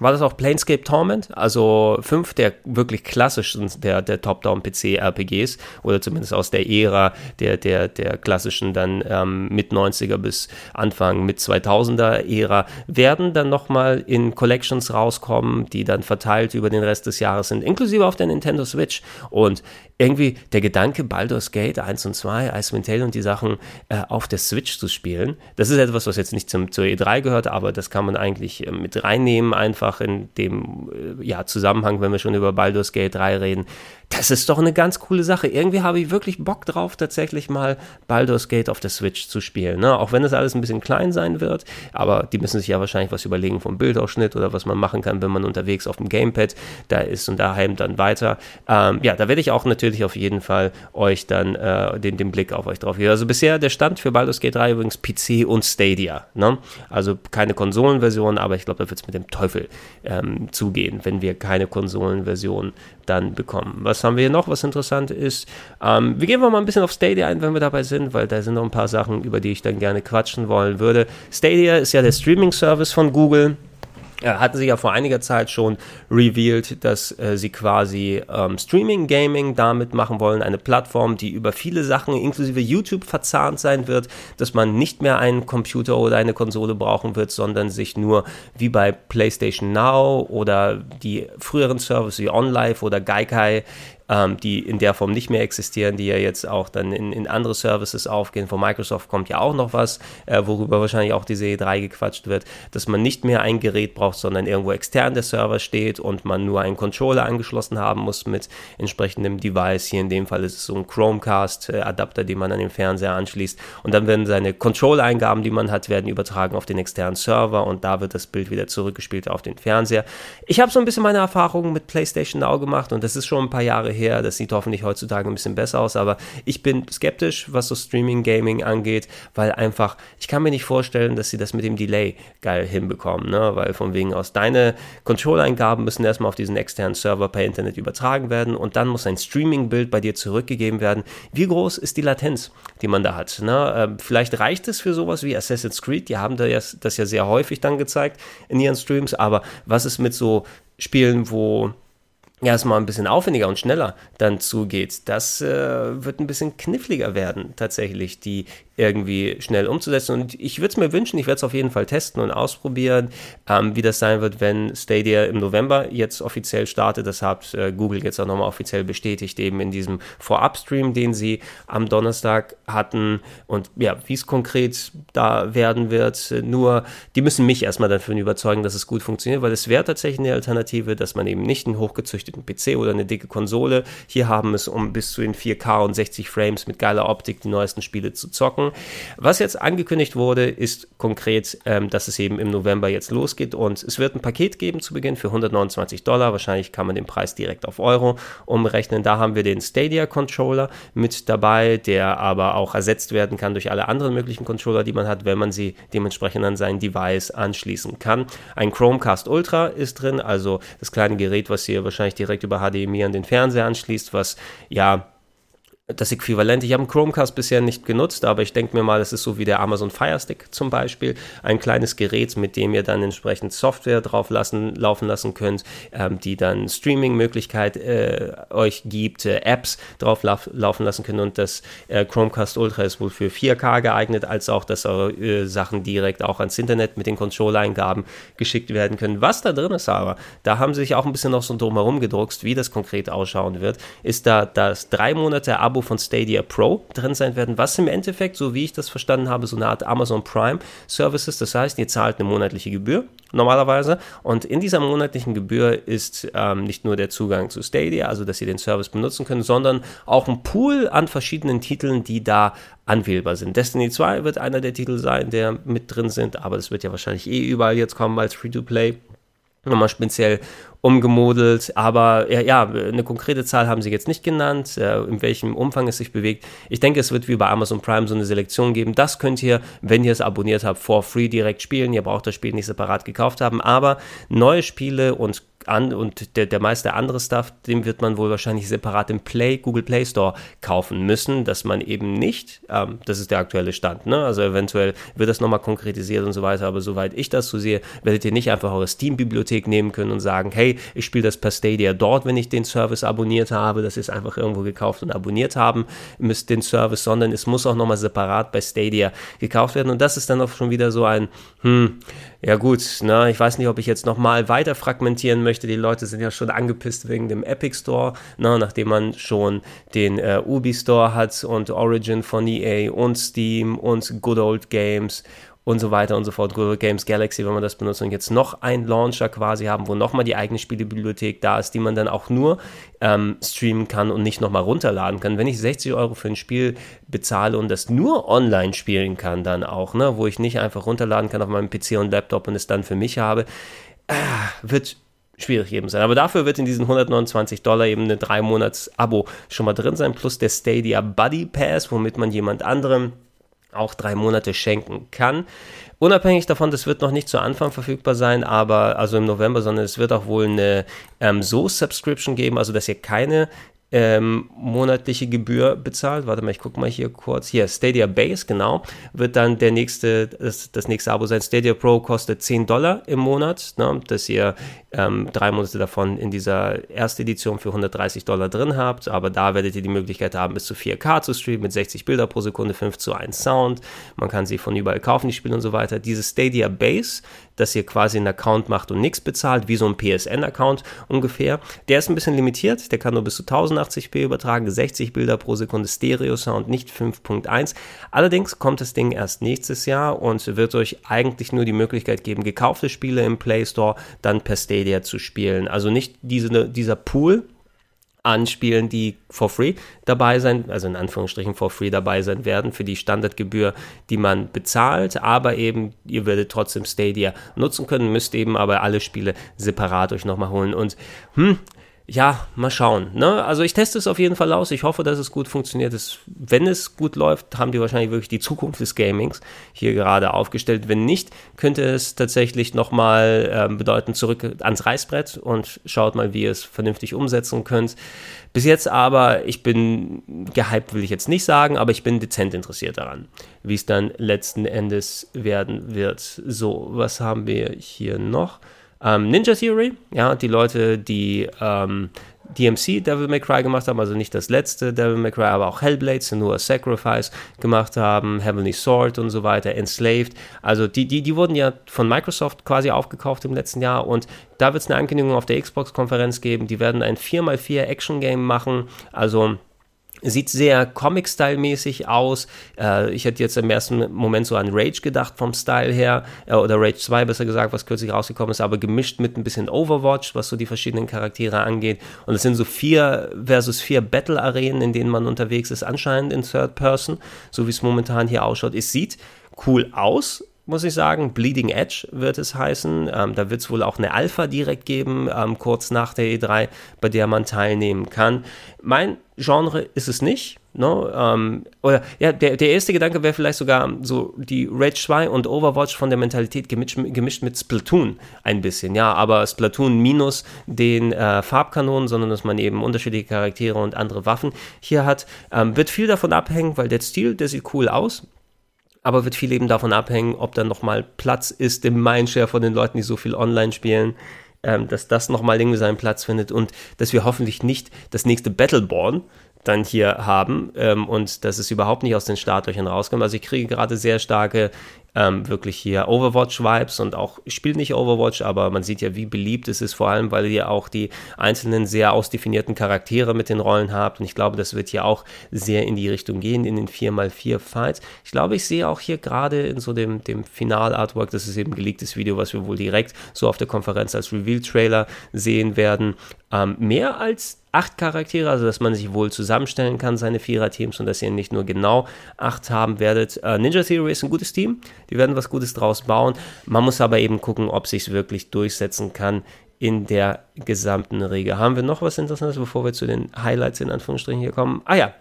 war das auch Planescape Torment, also fünf der wirklich klassischen der, der Top-Down-PC-RPGs oder zumindest aus der Ära der, der, der klassischen dann ähm, mit 90er bis Anfang mit 2000er Ära werden dann nochmal in Collections rauskommen, die dann verteilt über den Rest des Jahres sind, inklusive auf der Nintendo Switch und irgendwie der Gedanke, Baldur's Gate 1 und 2, Icewind Dale und die Sachen äh, auf der Switch zu spielen, das ist etwas, was jetzt nicht zum, zur E3 gehört, aber das kann man eigentlich äh, mit reinnehmen, einfach in dem äh, ja, Zusammenhang, wenn wir schon über Baldur's Gate 3 reden das ist doch eine ganz coole Sache. Irgendwie habe ich wirklich Bock drauf, tatsächlich mal Baldur's Gate auf der Switch zu spielen. Ne? Auch wenn das alles ein bisschen klein sein wird, aber die müssen sich ja wahrscheinlich was überlegen vom Bildausschnitt oder was man machen kann, wenn man unterwegs auf dem Gamepad da ist und daheim dann weiter. Ähm, ja, da werde ich auch natürlich auf jeden Fall euch dann äh, den, den Blick auf euch drauf geben. Also bisher der Stand für Baldur's Gate 3 übrigens PC und Stadia. Ne? Also keine Konsolenversion, aber ich glaube, da wird es mit dem Teufel ähm, zugehen, wenn wir keine Konsolenversion dann bekommen. Was haben wir hier noch, was interessant ist? Ähm, wir gehen mal ein bisschen auf Stadia ein, wenn wir dabei sind, weil da sind noch ein paar Sachen, über die ich dann gerne quatschen wollen würde. Stadia ist ja der Streaming-Service von Google. Äh, hatten sie ja vor einiger Zeit schon revealed, dass äh, sie quasi ähm, Streaming Gaming damit machen wollen, eine Plattform, die über viele Sachen inklusive YouTube verzahnt sein wird, dass man nicht mehr einen Computer oder eine Konsole brauchen wird, sondern sich nur wie bei PlayStation Now oder die früheren Services wie OnLive oder Gaikai ähm, die in der Form nicht mehr existieren, die ja jetzt auch dann in, in andere Services aufgehen. Von Microsoft kommt ja auch noch was, äh, worüber wahrscheinlich auch diese E3 gequatscht wird, dass man nicht mehr ein Gerät braucht, sondern irgendwo extern der Server steht und man nur einen Controller angeschlossen haben muss mit entsprechendem Device. Hier in dem Fall ist es so ein Chromecast-Adapter, den man an den Fernseher anschließt. Und dann werden seine Control-Eingaben, die man hat, werden übertragen auf den externen Server und da wird das Bild wieder zurückgespielt auf den Fernseher. Ich habe so ein bisschen meine Erfahrungen mit PlayStation Now gemacht und das ist schon ein paar Jahre her. Das sieht hoffentlich heutzutage ein bisschen besser aus, aber ich bin skeptisch, was so Streaming Gaming angeht, weil einfach, ich kann mir nicht vorstellen, dass sie das mit dem Delay geil hinbekommen, ne? weil von wegen aus deine Control-Eingaben müssen erstmal auf diesen externen Server per Internet übertragen werden und dann muss ein Streaming-Bild bei dir zurückgegeben werden. Wie groß ist die Latenz, die man da hat? Ne? Ähm, vielleicht reicht es für sowas wie Assassin's Creed, die haben das ja sehr häufig dann gezeigt in ihren Streams, aber was ist mit so Spielen, wo ja, es mal ein bisschen aufwendiger und schneller dann zugeht, das äh, wird ein bisschen kniffliger werden, tatsächlich, die irgendwie schnell umzusetzen. Und ich würde es mir wünschen, ich werde es auf jeden Fall testen und ausprobieren, ähm, wie das sein wird, wenn Stadia im November jetzt offiziell startet. Das hat äh, Google jetzt auch nochmal offiziell bestätigt, eben in diesem Vorabstream, den sie am Donnerstag hatten. Und ja, wie es konkret da werden wird, nur die müssen mich erstmal dafür überzeugen, dass es gut funktioniert, weil es wäre tatsächlich eine Alternative, dass man eben nicht einen hochgezüchteten PC oder eine dicke Konsole hier haben muss, um bis zu den 4K und 60 Frames mit geiler Optik die neuesten Spiele zu zocken was jetzt angekündigt wurde, ist konkret, ähm, dass es eben im November jetzt losgeht und es wird ein Paket geben zu Beginn für 129 Dollar. Wahrscheinlich kann man den Preis direkt auf Euro umrechnen. Da haben wir den Stadia Controller mit dabei, der aber auch ersetzt werden kann durch alle anderen möglichen Controller, die man hat, wenn man sie dementsprechend an sein Device anschließen kann. Ein Chromecast Ultra ist drin, also das kleine Gerät, was ihr wahrscheinlich direkt über HDMI an den Fernseher anschließt, was ja das Äquivalent. Ich habe einen Chromecast bisher nicht genutzt, aber ich denke mir mal, es ist so wie der Amazon Fire Stick zum Beispiel. Ein kleines Gerät, mit dem ihr dann entsprechend Software drauf lassen, laufen lassen könnt, ähm, die dann Streaming-Möglichkeit äh, euch gibt, äh, Apps drauf lauf, laufen lassen können. Und das äh, Chromecast Ultra ist wohl für 4K geeignet, als auch, dass eure äh, Sachen direkt auch ans Internet mit den Controller-Eingaben geschickt werden können. Was da drin ist aber, da haben sie sich auch ein bisschen noch so drumherum gedruckst, wie das konkret ausschauen wird, ist da das drei Monate Abo Abo von Stadia Pro drin sein werden, was im Endeffekt, so wie ich das verstanden habe, so eine Art Amazon Prime Services. Das heißt, ihr zahlt eine monatliche Gebühr normalerweise und in dieser monatlichen Gebühr ist ähm, nicht nur der Zugang zu Stadia, also dass ihr den Service benutzen könnt, sondern auch ein Pool an verschiedenen Titeln, die da anwählbar sind. Destiny 2 wird einer der Titel sein, der mit drin sind, aber das wird ja wahrscheinlich eh überall jetzt kommen als Free-to-Play nochmal speziell umgemodelt, aber ja, ja, eine konkrete Zahl haben sie jetzt nicht genannt, äh, in welchem Umfang es sich bewegt. Ich denke, es wird wie bei Amazon Prime so eine Selektion geben. Das könnt ihr, wenn ihr es abonniert habt, for free direkt spielen. Ihr braucht das Spiel nicht separat gekauft haben, aber neue Spiele und an und der, der meiste andere Stuff, den wird man wohl wahrscheinlich separat im Play, Google Play Store kaufen müssen, dass man eben nicht, ähm, das ist der aktuelle Stand, ne? also eventuell wird das nochmal konkretisiert und so weiter, aber soweit ich das so sehe, werdet ihr nicht einfach eure Steam-Bibliothek nehmen können und sagen, hey, ich spiele das per Stadia dort, wenn ich den Service abonniert habe, das ist einfach irgendwo gekauft und abonniert haben, müsst den Service, sondern es muss auch nochmal separat bei Stadia gekauft werden und das ist dann auch schon wieder so ein, hm, ja gut, ne, ich weiß nicht, ob ich jetzt nochmal weiter fragmentieren möchte. Die Leute sind ja schon angepisst wegen dem Epic Store, ne, nachdem man schon den äh, Ubi Store hat und Origin von EA und Steam und Good Old Games und so weiter und so fort. Google Games Galaxy, wenn man das benutzt und jetzt noch einen Launcher quasi haben, wo nochmal die eigene Spielebibliothek da ist, die man dann auch nur ähm, streamen kann und nicht nochmal runterladen kann. Wenn ich 60 Euro für ein Spiel bezahle und das nur online spielen kann, dann auch, ne, wo ich nicht einfach runterladen kann auf meinem PC und Laptop und es dann für mich habe, äh, wird schwierig eben sein. Aber dafür wird in diesen 129 Dollar eben eine 3-Monats-Abo schon mal drin sein, plus der Stadia Buddy Pass, womit man jemand anderem auch drei Monate schenken kann. Unabhängig davon, das wird noch nicht zu Anfang verfügbar sein, aber also im November, sondern es wird auch wohl eine ähm, So-Subscription geben, also dass ihr keine ähm, monatliche Gebühr bezahlt. Warte mal, ich gucke mal hier kurz. Hier, Stadia Base, genau. Wird dann der nächste, das, das nächste Abo sein. Stadia Pro kostet 10 Dollar im Monat, ne, dass ihr ähm, drei Monate davon in dieser Erstedition für 130 Dollar drin habt. Aber da werdet ihr die Möglichkeit haben, bis zu 4K zu streamen mit 60 Bilder pro Sekunde, 5 zu 1 Sound. Man kann sie von überall kaufen, die Spiele und so weiter. Diese Stadia Base, dass ihr quasi einen Account macht und nichts bezahlt, wie so ein PSN-Account ungefähr. Der ist ein bisschen limitiert, der kann nur bis zu 1080p übertragen, 60 Bilder pro Sekunde Stereo-Sound, nicht 5.1. Allerdings kommt das Ding erst nächstes Jahr und wird euch eigentlich nur die Möglichkeit geben, gekaufte Spiele im Play Store dann per Stadia zu spielen. Also nicht diese, dieser Pool, anspielen, die for free dabei sein, also in Anführungsstrichen for free dabei sein werden für die Standardgebühr, die man bezahlt, aber eben ihr werdet trotzdem Stadia nutzen können, müsst eben aber alle Spiele separat euch nochmal holen. Und hm, ja, mal schauen. Ne? Also ich teste es auf jeden Fall aus. Ich hoffe, dass es gut funktioniert. Es, wenn es gut läuft, haben die wahrscheinlich wirklich die Zukunft des Gamings hier gerade aufgestellt. Wenn nicht, könnte es tatsächlich nochmal ähm, bedeuten, zurück ans Reißbrett und schaut mal, wie ihr es vernünftig umsetzen könnt. Bis jetzt aber, ich bin gehypt, will ich jetzt nicht sagen, aber ich bin dezent interessiert daran, wie es dann letzten Endes werden wird. So, was haben wir hier noch? Ähm, Ninja Theory, ja, die Leute, die ähm, DMC Devil May Cry gemacht haben, also nicht das letzte Devil May Cry, aber auch Hellblade, Senua Sacrifice gemacht haben, Heavenly Sword und so weiter, Enslaved. Also die, die, die wurden ja von Microsoft quasi aufgekauft im letzten Jahr und da wird es eine Ankündigung auf der Xbox-Konferenz geben. Die werden ein 4x4 Action-Game machen, also Sieht sehr Comic-Style-mäßig aus. Äh, ich hätte jetzt im ersten Moment so an Rage gedacht vom Style her, äh, oder Rage 2 besser gesagt, was kürzlich rausgekommen ist, aber gemischt mit ein bisschen Overwatch, was so die verschiedenen Charaktere angeht. Und es sind so vier versus vier Battle-Arenen, in denen man unterwegs ist, anscheinend in Third Person, so wie es momentan hier ausschaut. Es sieht cool aus, muss ich sagen. Bleeding Edge wird es heißen. Ähm, da wird es wohl auch eine Alpha direkt geben, ähm, kurz nach der E3, bei der man teilnehmen kann. Mein Genre ist es nicht. No? Ne? Ähm, oder ja, der, der erste Gedanke wäre vielleicht sogar so die Rage 2 und Overwatch von der Mentalität gemischt, gemischt mit Splatoon ein bisschen. Ja, aber Splatoon minus den äh, Farbkanonen, sondern dass man eben unterschiedliche Charaktere und andere Waffen hier hat. Ähm, wird viel davon abhängen, weil der Stil, der sieht cool aus aber wird viel eben davon abhängen, ob dann nochmal Platz ist im Mindshare von den Leuten, die so viel online spielen, ähm, dass das nochmal irgendwie seinen Platz findet und dass wir hoffentlich nicht das nächste Battleborn dann hier haben ähm, und dass es überhaupt nicht aus den Startlöchern rauskommt. Also ich kriege gerade sehr starke ähm, wirklich hier Overwatch-Vibes und auch, ich spiele nicht Overwatch, aber man sieht ja, wie beliebt es ist, vor allem, weil ihr auch die einzelnen sehr ausdefinierten Charaktere mit den Rollen habt und ich glaube, das wird hier auch sehr in die Richtung gehen, in den 4x4 Fights. Ich glaube, ich sehe auch hier gerade in so dem, dem Final-Artwork, das ist eben geleaktes Video, was wir wohl direkt so auf der Konferenz als Reveal-Trailer sehen werden, ähm, mehr als acht Charaktere, also dass man sich wohl zusammenstellen kann, seine Vierer-Teams und dass ihr nicht nur genau acht haben werdet. Äh, Ninja Theory ist ein gutes Team, die werden was Gutes draus bauen. Man muss aber eben gucken, ob sich wirklich durchsetzen kann in der gesamten Riege. Haben wir noch was Interessantes, bevor wir zu den Highlights in Anführungsstrichen hier kommen? Ah ja,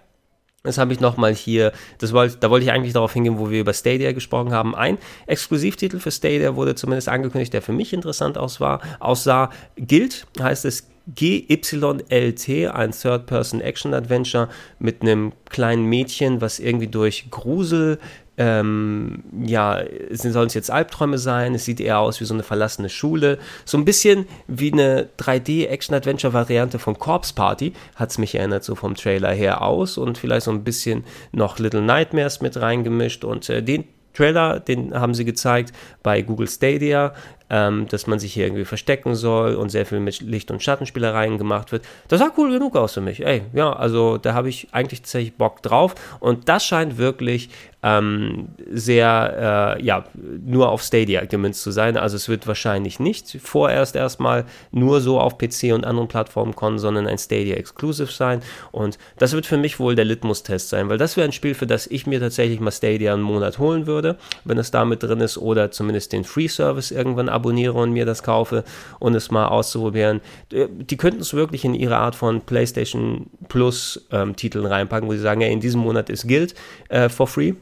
das habe ich nochmal hier, das wollt, da wollte ich eigentlich darauf hingehen, wo wir über Stadia gesprochen haben. Ein Exklusivtitel für Stadia wurde zumindest angekündigt, der für mich interessant aussah. aussah. Guild heißt es GYLT, ein Third-Person-Action-Adventure mit einem kleinen Mädchen, was irgendwie durch Grusel, ähm, ja, sollen es jetzt Albträume sein? Es sieht eher aus wie so eine verlassene Schule. So ein bisschen wie eine 3D-Action-Adventure-Variante von Corpse Party, hat es mich erinnert, so vom Trailer her aus und vielleicht so ein bisschen noch Little Nightmares mit reingemischt und äh, den Trailer, den haben sie gezeigt bei Google Stadia ähm, dass man sich hier irgendwie verstecken soll und sehr viel mit Licht- und Schattenspielereien gemacht wird. Das sah cool genug aus für mich. Ey, ja, also da habe ich eigentlich tatsächlich Bock drauf. Und das scheint wirklich ähm, sehr, äh, ja, nur auf Stadia gemünzt zu sein. Also es wird wahrscheinlich nicht vorerst erstmal nur so auf PC und anderen Plattformen kommen, sondern ein Stadia Exclusive sein. Und das wird für mich wohl der Litmus-Test sein, weil das wäre ein Spiel, für das ich mir tatsächlich mal Stadia einen Monat holen würde, wenn es damit drin ist, oder zumindest den Free-Service irgendwann abonniere und mir das kaufe und es mal auszuprobieren. Äh, die könnten es wirklich in ihre Art von PlayStation Plus ähm, Titeln reinpacken, wo sie sagen, ja, in diesem Monat ist Guild äh, for free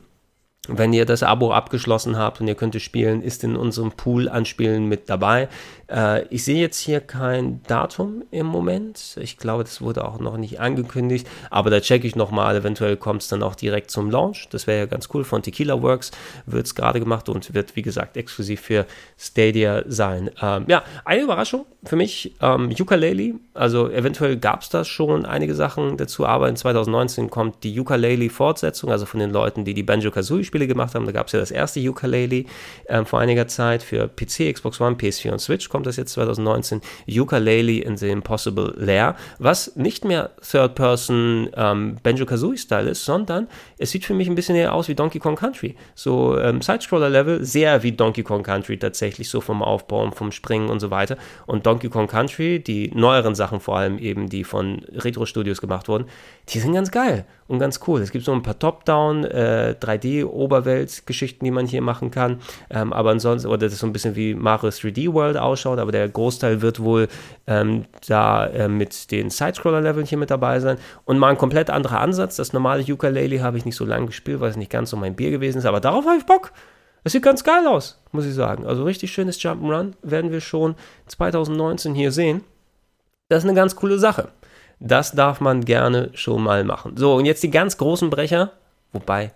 wenn ihr das Abo abgeschlossen habt und ihr könnt es spielen, ist in unserem Pool an Spielen mit dabei. Äh, ich sehe jetzt hier kein Datum im Moment. Ich glaube, das wurde auch noch nicht angekündigt, aber da checke ich nochmal. Eventuell kommt es dann auch direkt zum Launch. Das wäre ja ganz cool. Von Tequila Works wird es gerade gemacht und wird, wie gesagt, exklusiv für Stadia sein. Ähm, ja, eine Überraschung für mich, ähm, Ukulele. Also eventuell gab es da schon einige Sachen dazu, aber in 2019 kommt die Ukulele-Fortsetzung, also von den Leuten, die die Banjo-Kazooie-Spiele gemacht haben. Da gab es ja das erste Ukulele ähm, vor einiger Zeit für PC, Xbox One, PS4 und Switch kommt das jetzt 2019, Ukulele in the Impossible Lair, was nicht mehr Third-Person ähm, Banjo-Kazooie-Style ist, sondern es sieht für mich ein bisschen eher aus wie Donkey Kong Country. So ähm, Side-Scroller-Level, sehr wie Donkey Kong Country tatsächlich, so vom Aufbau und vom Springen und so weiter. Und Donkey Kong Country, die neueren Sachen vor allem eben, die von Retro-Studios gemacht wurden, die sind ganz geil und ganz cool. Es gibt so ein paar Top-Down, äh, 3D-Oberwelt-Geschichten, die man hier machen kann. Ähm, aber ansonsten, oder das ist so ein bisschen wie Mario 3D World ausschaut, aber der Großteil wird wohl ähm, da äh, mit den Side-Scroller-Leveln hier mit dabei sein. Und mal ein komplett anderer Ansatz. Das normale Ukulele habe ich nicht so lange gespielt, weil es nicht ganz so mein Bier gewesen ist, aber darauf habe ich Bock. Das sieht ganz geil aus, muss ich sagen. Also richtig schönes Jump'n'Run werden wir schon 2019 hier sehen. Das ist eine ganz coole Sache. Das darf man gerne schon mal machen. So, und jetzt die ganz großen Brecher. Wobei,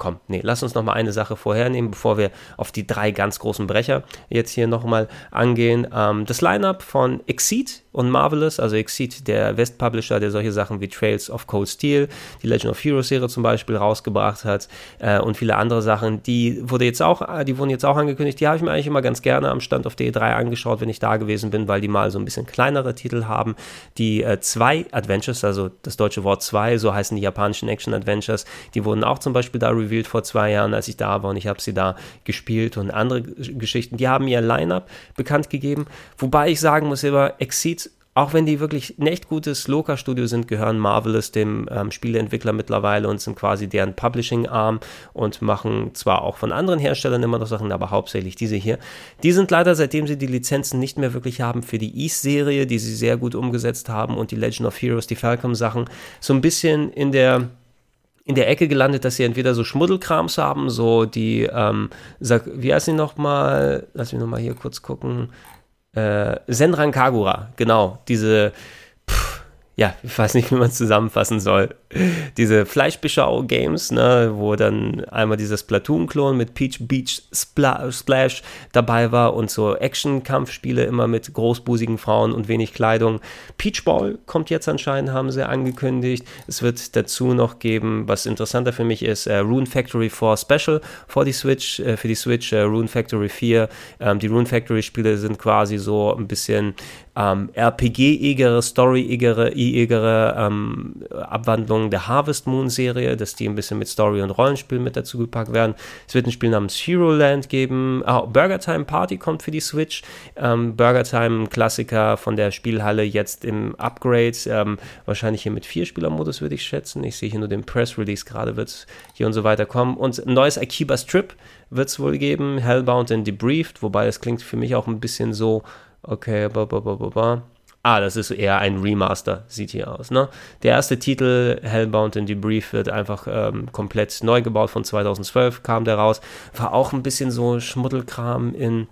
komm, nee, lass uns noch mal eine Sache vorhernehmen, bevor wir auf die drei ganz großen Brecher jetzt hier noch mal angehen. Ähm, das Lineup von Exceed und Marvelous, also Exceed, der West-Publisher, der solche Sachen wie Trails of Cold Steel, die Legend of Heroes Serie zum Beispiel rausgebracht hat äh, und viele andere Sachen, die wurde jetzt auch, äh, die wurden jetzt auch angekündigt. Die habe ich mir eigentlich immer ganz gerne am Stand auf D3 angeschaut, wenn ich da gewesen bin, weil die mal so ein bisschen kleinere Titel haben. Die äh, zwei Adventures, also das deutsche Wort zwei, so heißen die japanischen Action Adventures, die wurden auch zum Beispiel da revealed vor zwei Jahren, als ich da war und ich habe sie da gespielt und andere Geschichten. Die haben ihr Line-up bekannt gegeben, wobei ich sagen muss immer, Exceed auch wenn die wirklich ein echt gutes Loka-Studio sind, gehören Marvelous dem ähm, Spieleentwickler mittlerweile und sind quasi deren Publishing-Arm und machen zwar auch von anderen Herstellern immer noch Sachen, aber hauptsächlich diese hier. Die sind leider, seitdem sie die Lizenzen nicht mehr wirklich haben für die East-Serie, die sie sehr gut umgesetzt haben und die Legend of Heroes, die Falcom-Sachen, so ein bisschen in der in der Ecke gelandet, dass sie entweder so Schmuddelkrams haben, so die, ähm, wie heißt sie nochmal? Lass mich nochmal hier kurz gucken äh, Senran Kagura, genau, diese, ja, ich weiß nicht, wie man es zusammenfassen soll diese Fleischbeschau-Games, ne, wo dann einmal dieses Platoon-Klon mit Peach Beach Spla Splash dabei war und so Action-Kampfspiele immer mit großbusigen Frauen und wenig Kleidung. Peach Ball kommt jetzt anscheinend, haben sie angekündigt. Es wird dazu noch geben, was interessanter für mich ist, äh, Rune Factory 4 Special für die Switch, äh, für die Switch, äh, Rune Factory 4. Ähm, die Rune Factory-Spiele sind quasi so ein bisschen ähm, RPG-igere, Story-igere ähm, Abwandlung der Harvest Moon Serie, dass die ein bisschen mit Story und Rollenspiel mit dazu gepackt werden. Es wird ein Spiel namens Hero Land geben. Oh, Burger Time Party kommt für die Switch. Ähm, Burger Time, Klassiker von der Spielhalle, jetzt im Upgrade. Ähm, wahrscheinlich hier mit Vier-Spieler-Modus, würde ich schätzen. Ich sehe hier nur den Press-Release, gerade wird es hier und so weiter kommen. Und ein neues Akiba Strip wird es wohl geben. Hellbound and Debriefed, wobei das klingt für mich auch ein bisschen so, okay, ba, ba, ba, ba, ba. Ah, das ist eher ein Remaster, sieht hier aus. Ne? Der erste Titel, Hellbound and Debrief, wird einfach ähm, komplett neu gebaut. Von 2012 kam der raus. War auch ein bisschen so Schmuddelkram in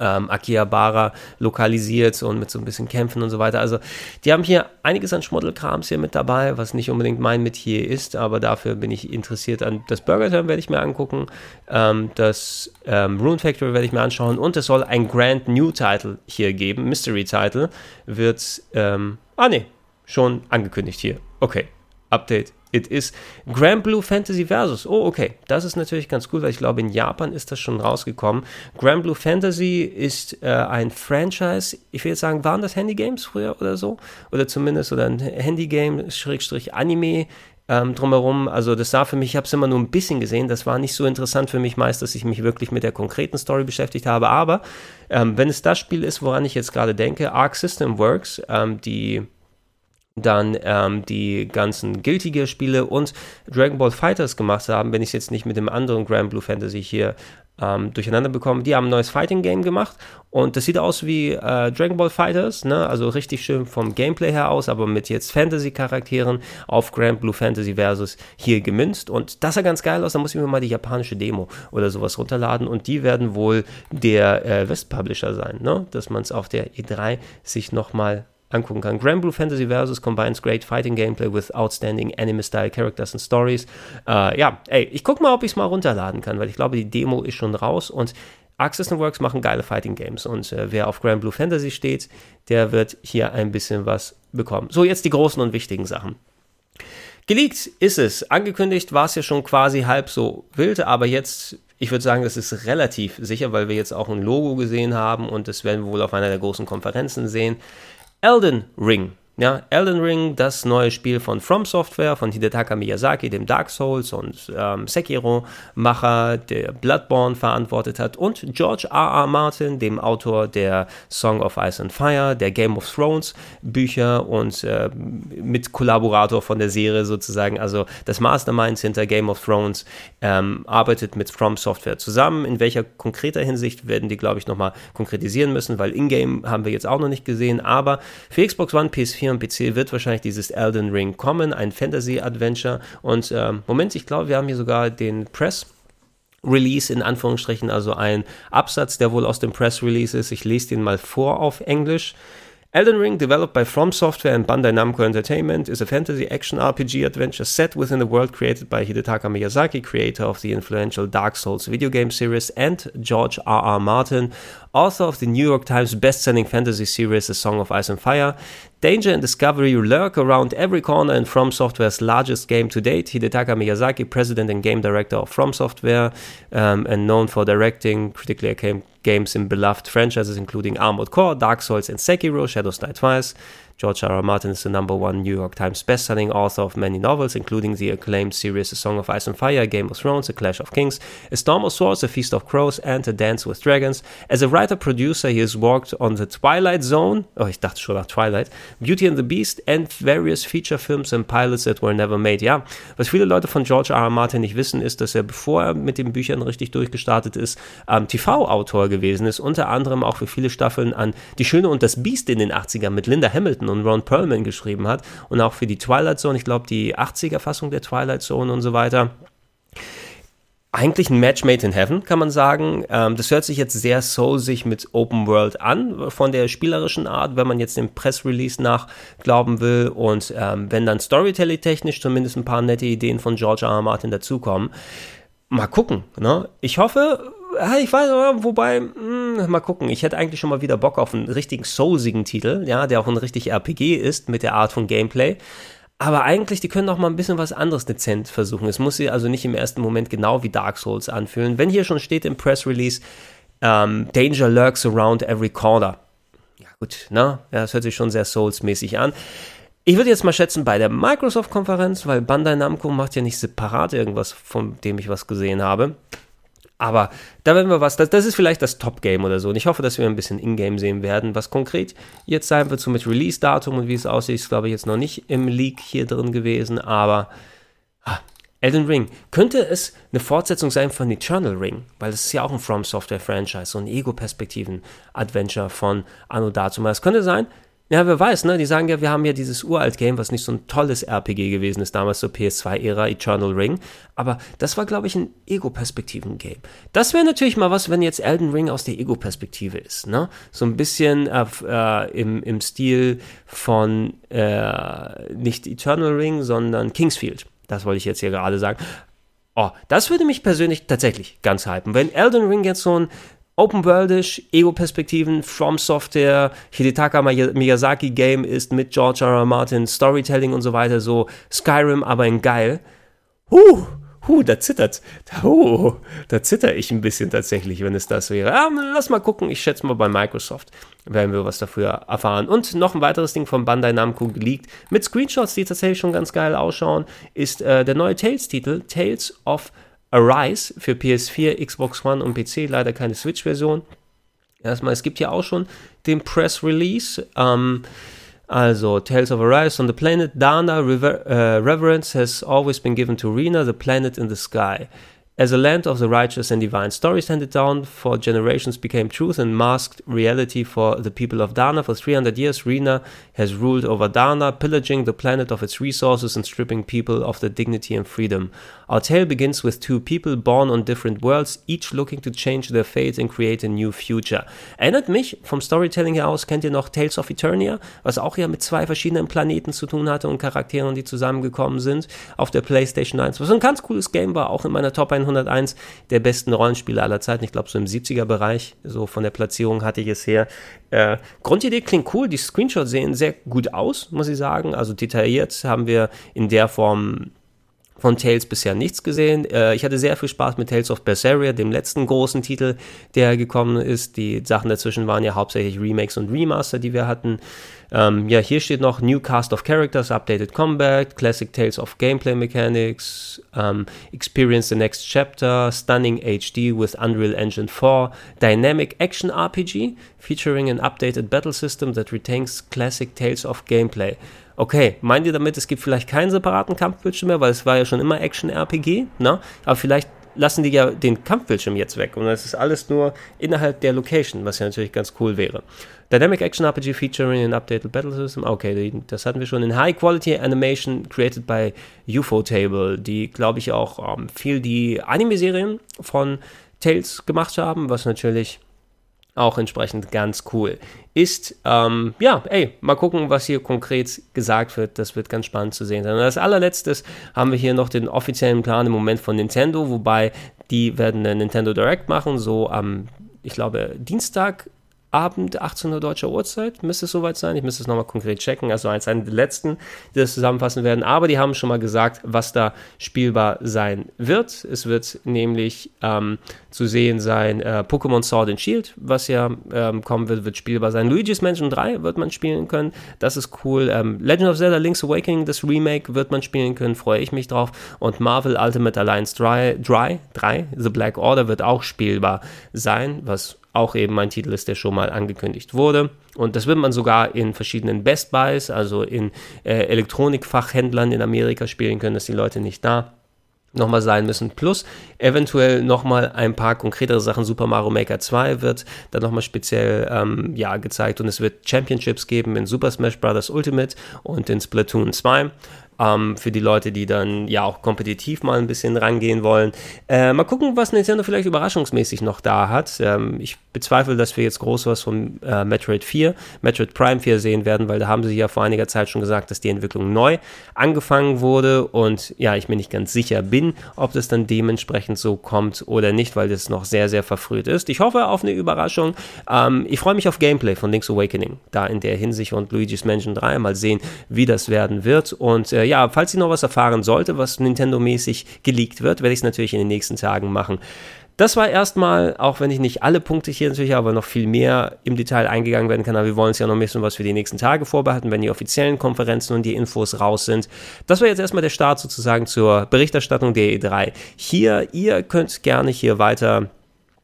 ähm, Akihabara lokalisiert und mit so ein bisschen Kämpfen und so weiter. Also die haben hier einiges an Schmuddelkrams hier mit dabei, was nicht unbedingt mein Metier ist, aber dafür bin ich interessiert an das Burger Time werde ich mir angucken, ähm, das ähm, Rune Factory werde ich mir anschauen und es soll ein Grand New Title hier geben, Mystery Title wird, ähm, ah ne, schon angekündigt hier. Okay, Update It is Grand Blue Fantasy Versus. Oh, okay. Das ist natürlich ganz cool, weil ich glaube, in Japan ist das schon rausgekommen. Grand Blue Fantasy ist äh, ein Franchise. Ich will jetzt sagen, waren das Handy-Games früher oder so? Oder zumindest oder ein Handy-Game, Schrägstrich Anime ähm, drumherum. Also das sah für mich, ich habe es immer nur ein bisschen gesehen. Das war nicht so interessant für mich meist, dass ich mich wirklich mit der konkreten Story beschäftigt habe. Aber ähm, wenn es das Spiel ist, woran ich jetzt gerade denke, Arc System Works, ähm, die dann ähm, die ganzen Guilty Spiele und Dragon Ball Fighters gemacht haben, wenn ich es jetzt nicht mit dem anderen Grand Blue Fantasy hier ähm, durcheinander bekommen. Die haben ein neues Fighting Game gemacht und das sieht aus wie äh, Dragon Ball Fighters, ne? also richtig schön vom Gameplay her aus, aber mit jetzt Fantasy-Charakteren auf Grand Blue Fantasy Versus hier gemünzt und das sah ganz geil aus, da muss ich mir mal die japanische Demo oder sowas runterladen und die werden wohl der äh, West-Publisher sein, ne? dass man es auf der E3 sich nochmal angucken kann. Grand Blue Fantasy Versus combines great fighting gameplay with outstanding anime-style characters and stories. Äh, ja, ey, ich guck mal, ob ich es mal runterladen kann, weil ich glaube, die Demo ist schon raus und System Works machen geile Fighting Games und äh, wer auf Grand Blue Fantasy steht, der wird hier ein bisschen was bekommen. So, jetzt die großen und wichtigen Sachen. Geleakt ist es. Angekündigt war es ja schon quasi halb so wild, aber jetzt, ich würde sagen, das ist relativ sicher, weil wir jetzt auch ein Logo gesehen haben und das werden wir wohl auf einer der großen Konferenzen sehen. Elden Ring. Ja, Elden Ring, das neue Spiel von From Software, von Hidetaka Miyazaki, dem Dark Souls und ähm, Sekiro-Macher, der Bloodborne verantwortet hat, und George R. R. Martin, dem Autor der Song of Ice and Fire, der Game of Thrones Bücher und äh, mit von der Serie sozusagen, also das Mastermind hinter Game of Thrones, ähm, arbeitet mit From Software zusammen. In welcher konkreter Hinsicht werden die, glaube ich, nochmal konkretisieren müssen, weil Ingame haben wir jetzt auch noch nicht gesehen, aber für Xbox One, PS4 und PC wird wahrscheinlich dieses Elden Ring kommen, ein Fantasy-Adventure. Und ähm, Moment, ich glaube, wir haben hier sogar den Press. Release in Anführungsstrichen, also ein Absatz, der wohl aus dem Press Release ist. Ich lese den mal vor auf Englisch. Elden Ring, developed by From Software and Bandai Namco Entertainment, is a fantasy action RPG adventure set within the world created by Hidetaka Miyazaki, creator of the influential Dark Souls video game series, and George R. R. Martin, author of the New York Times best-selling fantasy series A Song of Ice and Fire. Danger and discovery lurk around every corner in From Software's largest game to date. Hidetaka Miyazaki, president and game director of From Software, um, and known for directing critically acclaimed games in beloved franchises including Armored Core, Dark Souls, and Sekiro, Shadows Die Twice. George R. R. Martin is the number one New York Times bestselling author of many novels, including the acclaimed series A Song of Ice and Fire, Game of Thrones, A Clash of Kings, A Storm of Swords, A Feast of Crows, and A Dance with Dragons. As a writer-producer, he has worked on The Twilight Zone, oh, ich dachte schon nach Twilight, Beauty and the Beast, and various feature films and pilots that were never made. Ja, was viele Leute von George R. R. Martin nicht wissen, ist, dass er, bevor er mit den Büchern richtig durchgestartet ist, ähm, TV-Autor gewesen ist, unter anderem auch für viele Staffeln an Die Schöne und das Biest in den 80ern mit Linda Hamilton und Ron Perlman geschrieben hat und auch für die Twilight Zone, ich glaube die 80er Fassung der Twilight Zone und so weiter eigentlich ein Match made in heaven, kann man sagen. Ähm, das hört sich jetzt sehr soulsig mit Open World an, von der spielerischen Art, wenn man jetzt dem Press-Release nach glauben will. Und ähm, wenn dann Storytelling-technisch zumindest ein paar nette Ideen von George R. R. Martin dazukommen. Mal gucken. Ne? Ich hoffe, ich weiß, wobei, mh, hm, mal gucken. Ich hätte eigentlich schon mal wieder Bock auf einen richtigen soulsigen Titel, ja, der auch ein richtig RPG ist mit der Art von Gameplay. Aber eigentlich, die können doch mal ein bisschen was anderes dezent versuchen. Es muss sich also nicht im ersten Moment genau wie Dark Souls anfühlen. Wenn hier schon steht im Press Release, ähm, Danger lurks around every corner. Ja, gut, ne? Ja, das hört sich schon sehr Souls-mäßig an. Ich würde jetzt mal schätzen, bei der Microsoft-Konferenz, weil Bandai Namco macht ja nicht separat irgendwas, von dem ich was gesehen habe. Aber da werden wir was, das, das ist vielleicht das Top-Game oder so. Und ich hoffe, dass wir ein bisschen Ingame sehen werden. Was konkret jetzt sein wird, so mit Release-Datum und wie es aussieht, ist, glaube ich, jetzt noch nicht im Leak hier drin gewesen. Aber ah, Elden Ring, könnte es eine Fortsetzung sein von Eternal Ring? Weil das ist ja auch ein From Software-Franchise, so ein Ego-Perspektiven-Adventure von Anno dazu. Es könnte sein, ja, wer weiß, ne? Die sagen ja, wir haben ja dieses Uralt-Game, was nicht so ein tolles RPG gewesen ist, damals zur PS2-Ära, Eternal Ring. Aber das war, glaube ich, ein Ego-Perspektiven-Game. Das wäre natürlich mal was, wenn jetzt Elden Ring aus der Ego-Perspektive ist, ne? So ein bisschen äh, äh, im, im Stil von äh, nicht Eternal Ring, sondern Kingsfield. Das wollte ich jetzt hier gerade sagen. Oh, das würde mich persönlich tatsächlich ganz hypen. Wenn Elden Ring jetzt so ein Open-Worldisch, Ego-Perspektiven, From Software, Hidetaka Miyazaki Game ist mit George R. R. Martin, Storytelling und so weiter, so Skyrim, aber in geil. Huh, huh, da zittert, huh, da zitter ich ein bisschen tatsächlich, wenn es das wäre. Ja, lass mal gucken, ich schätze mal bei Microsoft werden wir was dafür erfahren. Und noch ein weiteres Ding von Bandai Namco geleakt, mit Screenshots, die tatsächlich schon ganz geil ausschauen, ist äh, der neue Tales-Titel, Tales of Arise für PS4, Xbox One und PC, leider keine Switch-Version. Erstmal, es gibt ja auch schon den Press Release. Ähm, Also, Tales of Arise on the planet Dana, Rever uh, reverence has always been given to Rena, the planet in the sky. As a land of the righteous and divine, stories handed down for generations became truth and masked reality for the people of Dana. For 300 years, Rena has ruled over Dana, pillaging the planet of its resources and stripping people of their dignity and freedom. Our tale begins with two people born on different worlds, each looking to change their fate and create a new future. Erinnert mich vom Storytelling her aus, kennt ihr noch Tales of Eternia, was auch ja mit zwei verschiedenen Planeten zu tun hatte und Charakteren, die zusammengekommen sind auf der PlayStation 1. Was ein ganz cooles Game war, auch in meiner Top 100 101 der besten Rollenspiele aller Zeiten. Ich glaube, so im 70er-Bereich, so von der Platzierung hatte ich es her. Äh, Grundidee klingt cool, die Screenshots sehen sehr gut aus, muss ich sagen. Also detailliert haben wir in der Form von Tales bisher nichts gesehen. Äh, ich hatte sehr viel Spaß mit Tales of Berseria, dem letzten großen Titel, der gekommen ist. Die Sachen dazwischen waren ja hauptsächlich Remakes und Remaster, die wir hatten. Ähm, ja, hier steht noch New Cast of Characters, Updated Combat, Classic Tales of Gameplay Mechanics, um, Experience the Next Chapter, Stunning HD with Unreal Engine 4, Dynamic Action RPG featuring an updated battle system that retains classic Tales of Gameplay. Okay, meint ihr damit, es gibt vielleicht keinen separaten Kampfbildschirm mehr, weil es war ja schon immer Action-RPG, ne? Aber vielleicht lassen die ja den Kampfbildschirm jetzt weg und es ist alles nur innerhalb der Location, was ja natürlich ganz cool wäre. Dynamic Action RPG featuring an updated battle system. Okay, das hatten wir schon. In High Quality Animation created by UFO Table, die, glaube ich, auch ähm, viel die Anime-Serien von Tales gemacht haben, was natürlich auch entsprechend ganz cool ist. Ähm, ja, ey, mal gucken, was hier konkret gesagt wird. Das wird ganz spannend zu sehen sein. Und als allerletztes haben wir hier noch den offiziellen Plan im Moment von Nintendo, wobei die werden eine Nintendo Direct machen, so am, ich glaube, Dienstag Abend, 18 Uhr deutscher Uhrzeit, müsste es soweit sein. Ich müsste es nochmal konkret checken. Also eins der letzten, die das zusammenfassen werden. Aber die haben schon mal gesagt, was da spielbar sein wird. Es wird nämlich ähm, zu sehen sein äh, Pokémon Sword and Shield, was ja ähm, kommen wird, wird spielbar sein. Luigi's Mansion 3 wird man spielen können. Das ist cool. Ähm, Legend of Zelda Link's Awakening, das Remake, wird man spielen können. Freue ich mich drauf. Und Marvel Ultimate Alliance 3, 3, 3 The Black Order wird auch spielbar sein, was auch eben ein Titel ist, der schon mal angekündigt wurde. Und das wird man sogar in verschiedenen Best Buys, also in äh, Elektronikfachhändlern in Amerika spielen können, dass die Leute nicht da nochmal sein müssen. Plus eventuell nochmal ein paar konkretere Sachen. Super Mario Maker 2 wird dann nochmal speziell ähm, ja, gezeigt und es wird Championships geben in Super Smash Bros. Ultimate und in Splatoon 2 ähm, für die Leute, die dann ja auch kompetitiv mal ein bisschen rangehen wollen. Äh, mal gucken, was Nintendo vielleicht überraschungsmäßig noch da hat. Ähm, ich bezweifle, dass wir jetzt groß was von äh, Metroid 4, Metroid Prime 4 sehen werden, weil da haben sie ja vor einiger Zeit schon gesagt, dass die Entwicklung neu angefangen wurde und ja, ich mir nicht ganz sicher bin, ob das dann dementsprechend so kommt oder nicht, weil das noch sehr, sehr verfrüht ist. Ich hoffe auf eine Überraschung. Ähm, ich freue mich auf Gameplay von Link's Awakening, da in der Hinsicht und Luigi's Mansion 3 mal sehen, wie das werden wird und äh, ja, falls ihr noch was erfahren sollte, was Nintendo-mäßig geleakt wird, werde ich es natürlich in den nächsten Tagen machen. Das war erstmal, auch wenn ich nicht alle Punkte hier natürlich, aber noch viel mehr im Detail eingegangen werden kann, aber wir wollen es ja noch ein bisschen was für die nächsten Tage vorbehalten, wenn die offiziellen Konferenzen und die Infos raus sind. Das war jetzt erstmal der Start sozusagen zur Berichterstattung der E3. Hier, ihr könnt gerne hier weiter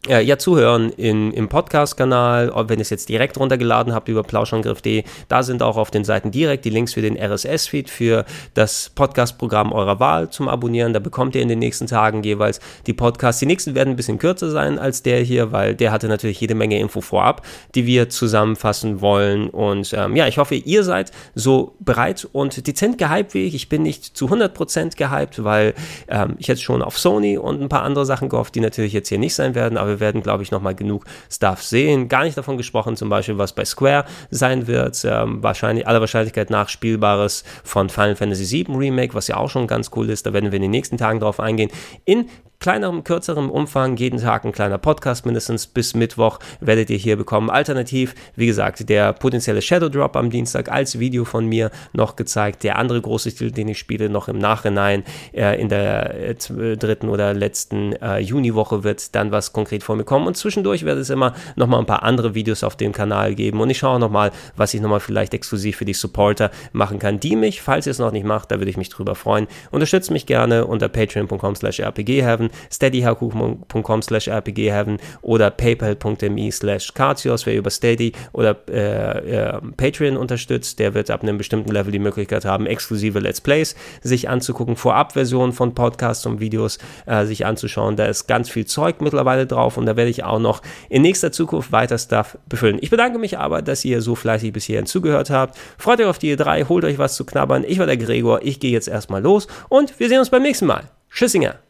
äh, ja, zuhören in, im Podcast-Kanal, wenn ihr es jetzt direkt runtergeladen habt über plauschangriff.de, da sind auch auf den Seiten direkt die Links für den RSS-Feed für das Podcast-Programm eurer Wahl zum Abonnieren. Da bekommt ihr in den nächsten Tagen jeweils die Podcasts. Die nächsten werden ein bisschen kürzer sein als der hier, weil der hatte natürlich jede Menge Info vorab, die wir zusammenfassen wollen. Und ähm, ja, ich hoffe, ihr seid so bereit und dezent gehypt wie ich. Ich bin nicht zu 100% gehypt, weil ähm, ich jetzt schon auf Sony und ein paar andere Sachen gehofft, die natürlich jetzt hier nicht sein werden, aber wir werden, glaube ich, nochmal genug Stuff sehen. Gar nicht davon gesprochen, zum Beispiel, was bei Square sein wird. Ähm, wahrscheinlich, aller Wahrscheinlichkeit nach Spielbares von Final Fantasy VII Remake, was ja auch schon ganz cool ist. Da werden wir in den nächsten Tagen drauf eingehen. In kleinerem, kürzerem Umfang, jeden Tag ein kleiner Podcast mindestens bis Mittwoch werdet ihr hier bekommen. Alternativ, wie gesagt, der potenzielle Shadow Drop am Dienstag als Video von mir noch gezeigt. Der andere große Titel, den ich spiele, noch im Nachhinein äh, in der äh, äh dritten oder letzten äh, Juniwoche wird dann was konkret vor mir kommen. Und zwischendurch wird es immer nochmal ein paar andere Videos auf dem Kanal geben. Und ich schaue nochmal, was ich nochmal vielleicht exklusiv für die Supporter machen kann, die mich, falls ihr es noch nicht macht, da würde ich mich drüber freuen. Unterstützt mich gerne unter patreon.com slash rpgheaven rpgheaven, steadyhq.com slash rpgheaven oder paypal.me slash Cartios, wer über Steady oder äh, äh, Patreon unterstützt, der wird ab einem bestimmten Level die Möglichkeit haben, exklusive Let's Plays sich anzugucken, Vorabversionen von Podcasts und Videos äh, sich anzuschauen. Da ist ganz viel Zeug mittlerweile drauf und da werde ich auch noch in nächster Zukunft weiter Stuff befüllen. Ich bedanke mich aber, dass ihr so fleißig bis hierhin zugehört habt. Freut euch auf die E3, holt euch was zu knabbern. Ich war der Gregor, ich gehe jetzt erstmal los und wir sehen uns beim nächsten Mal. Tschüssinger!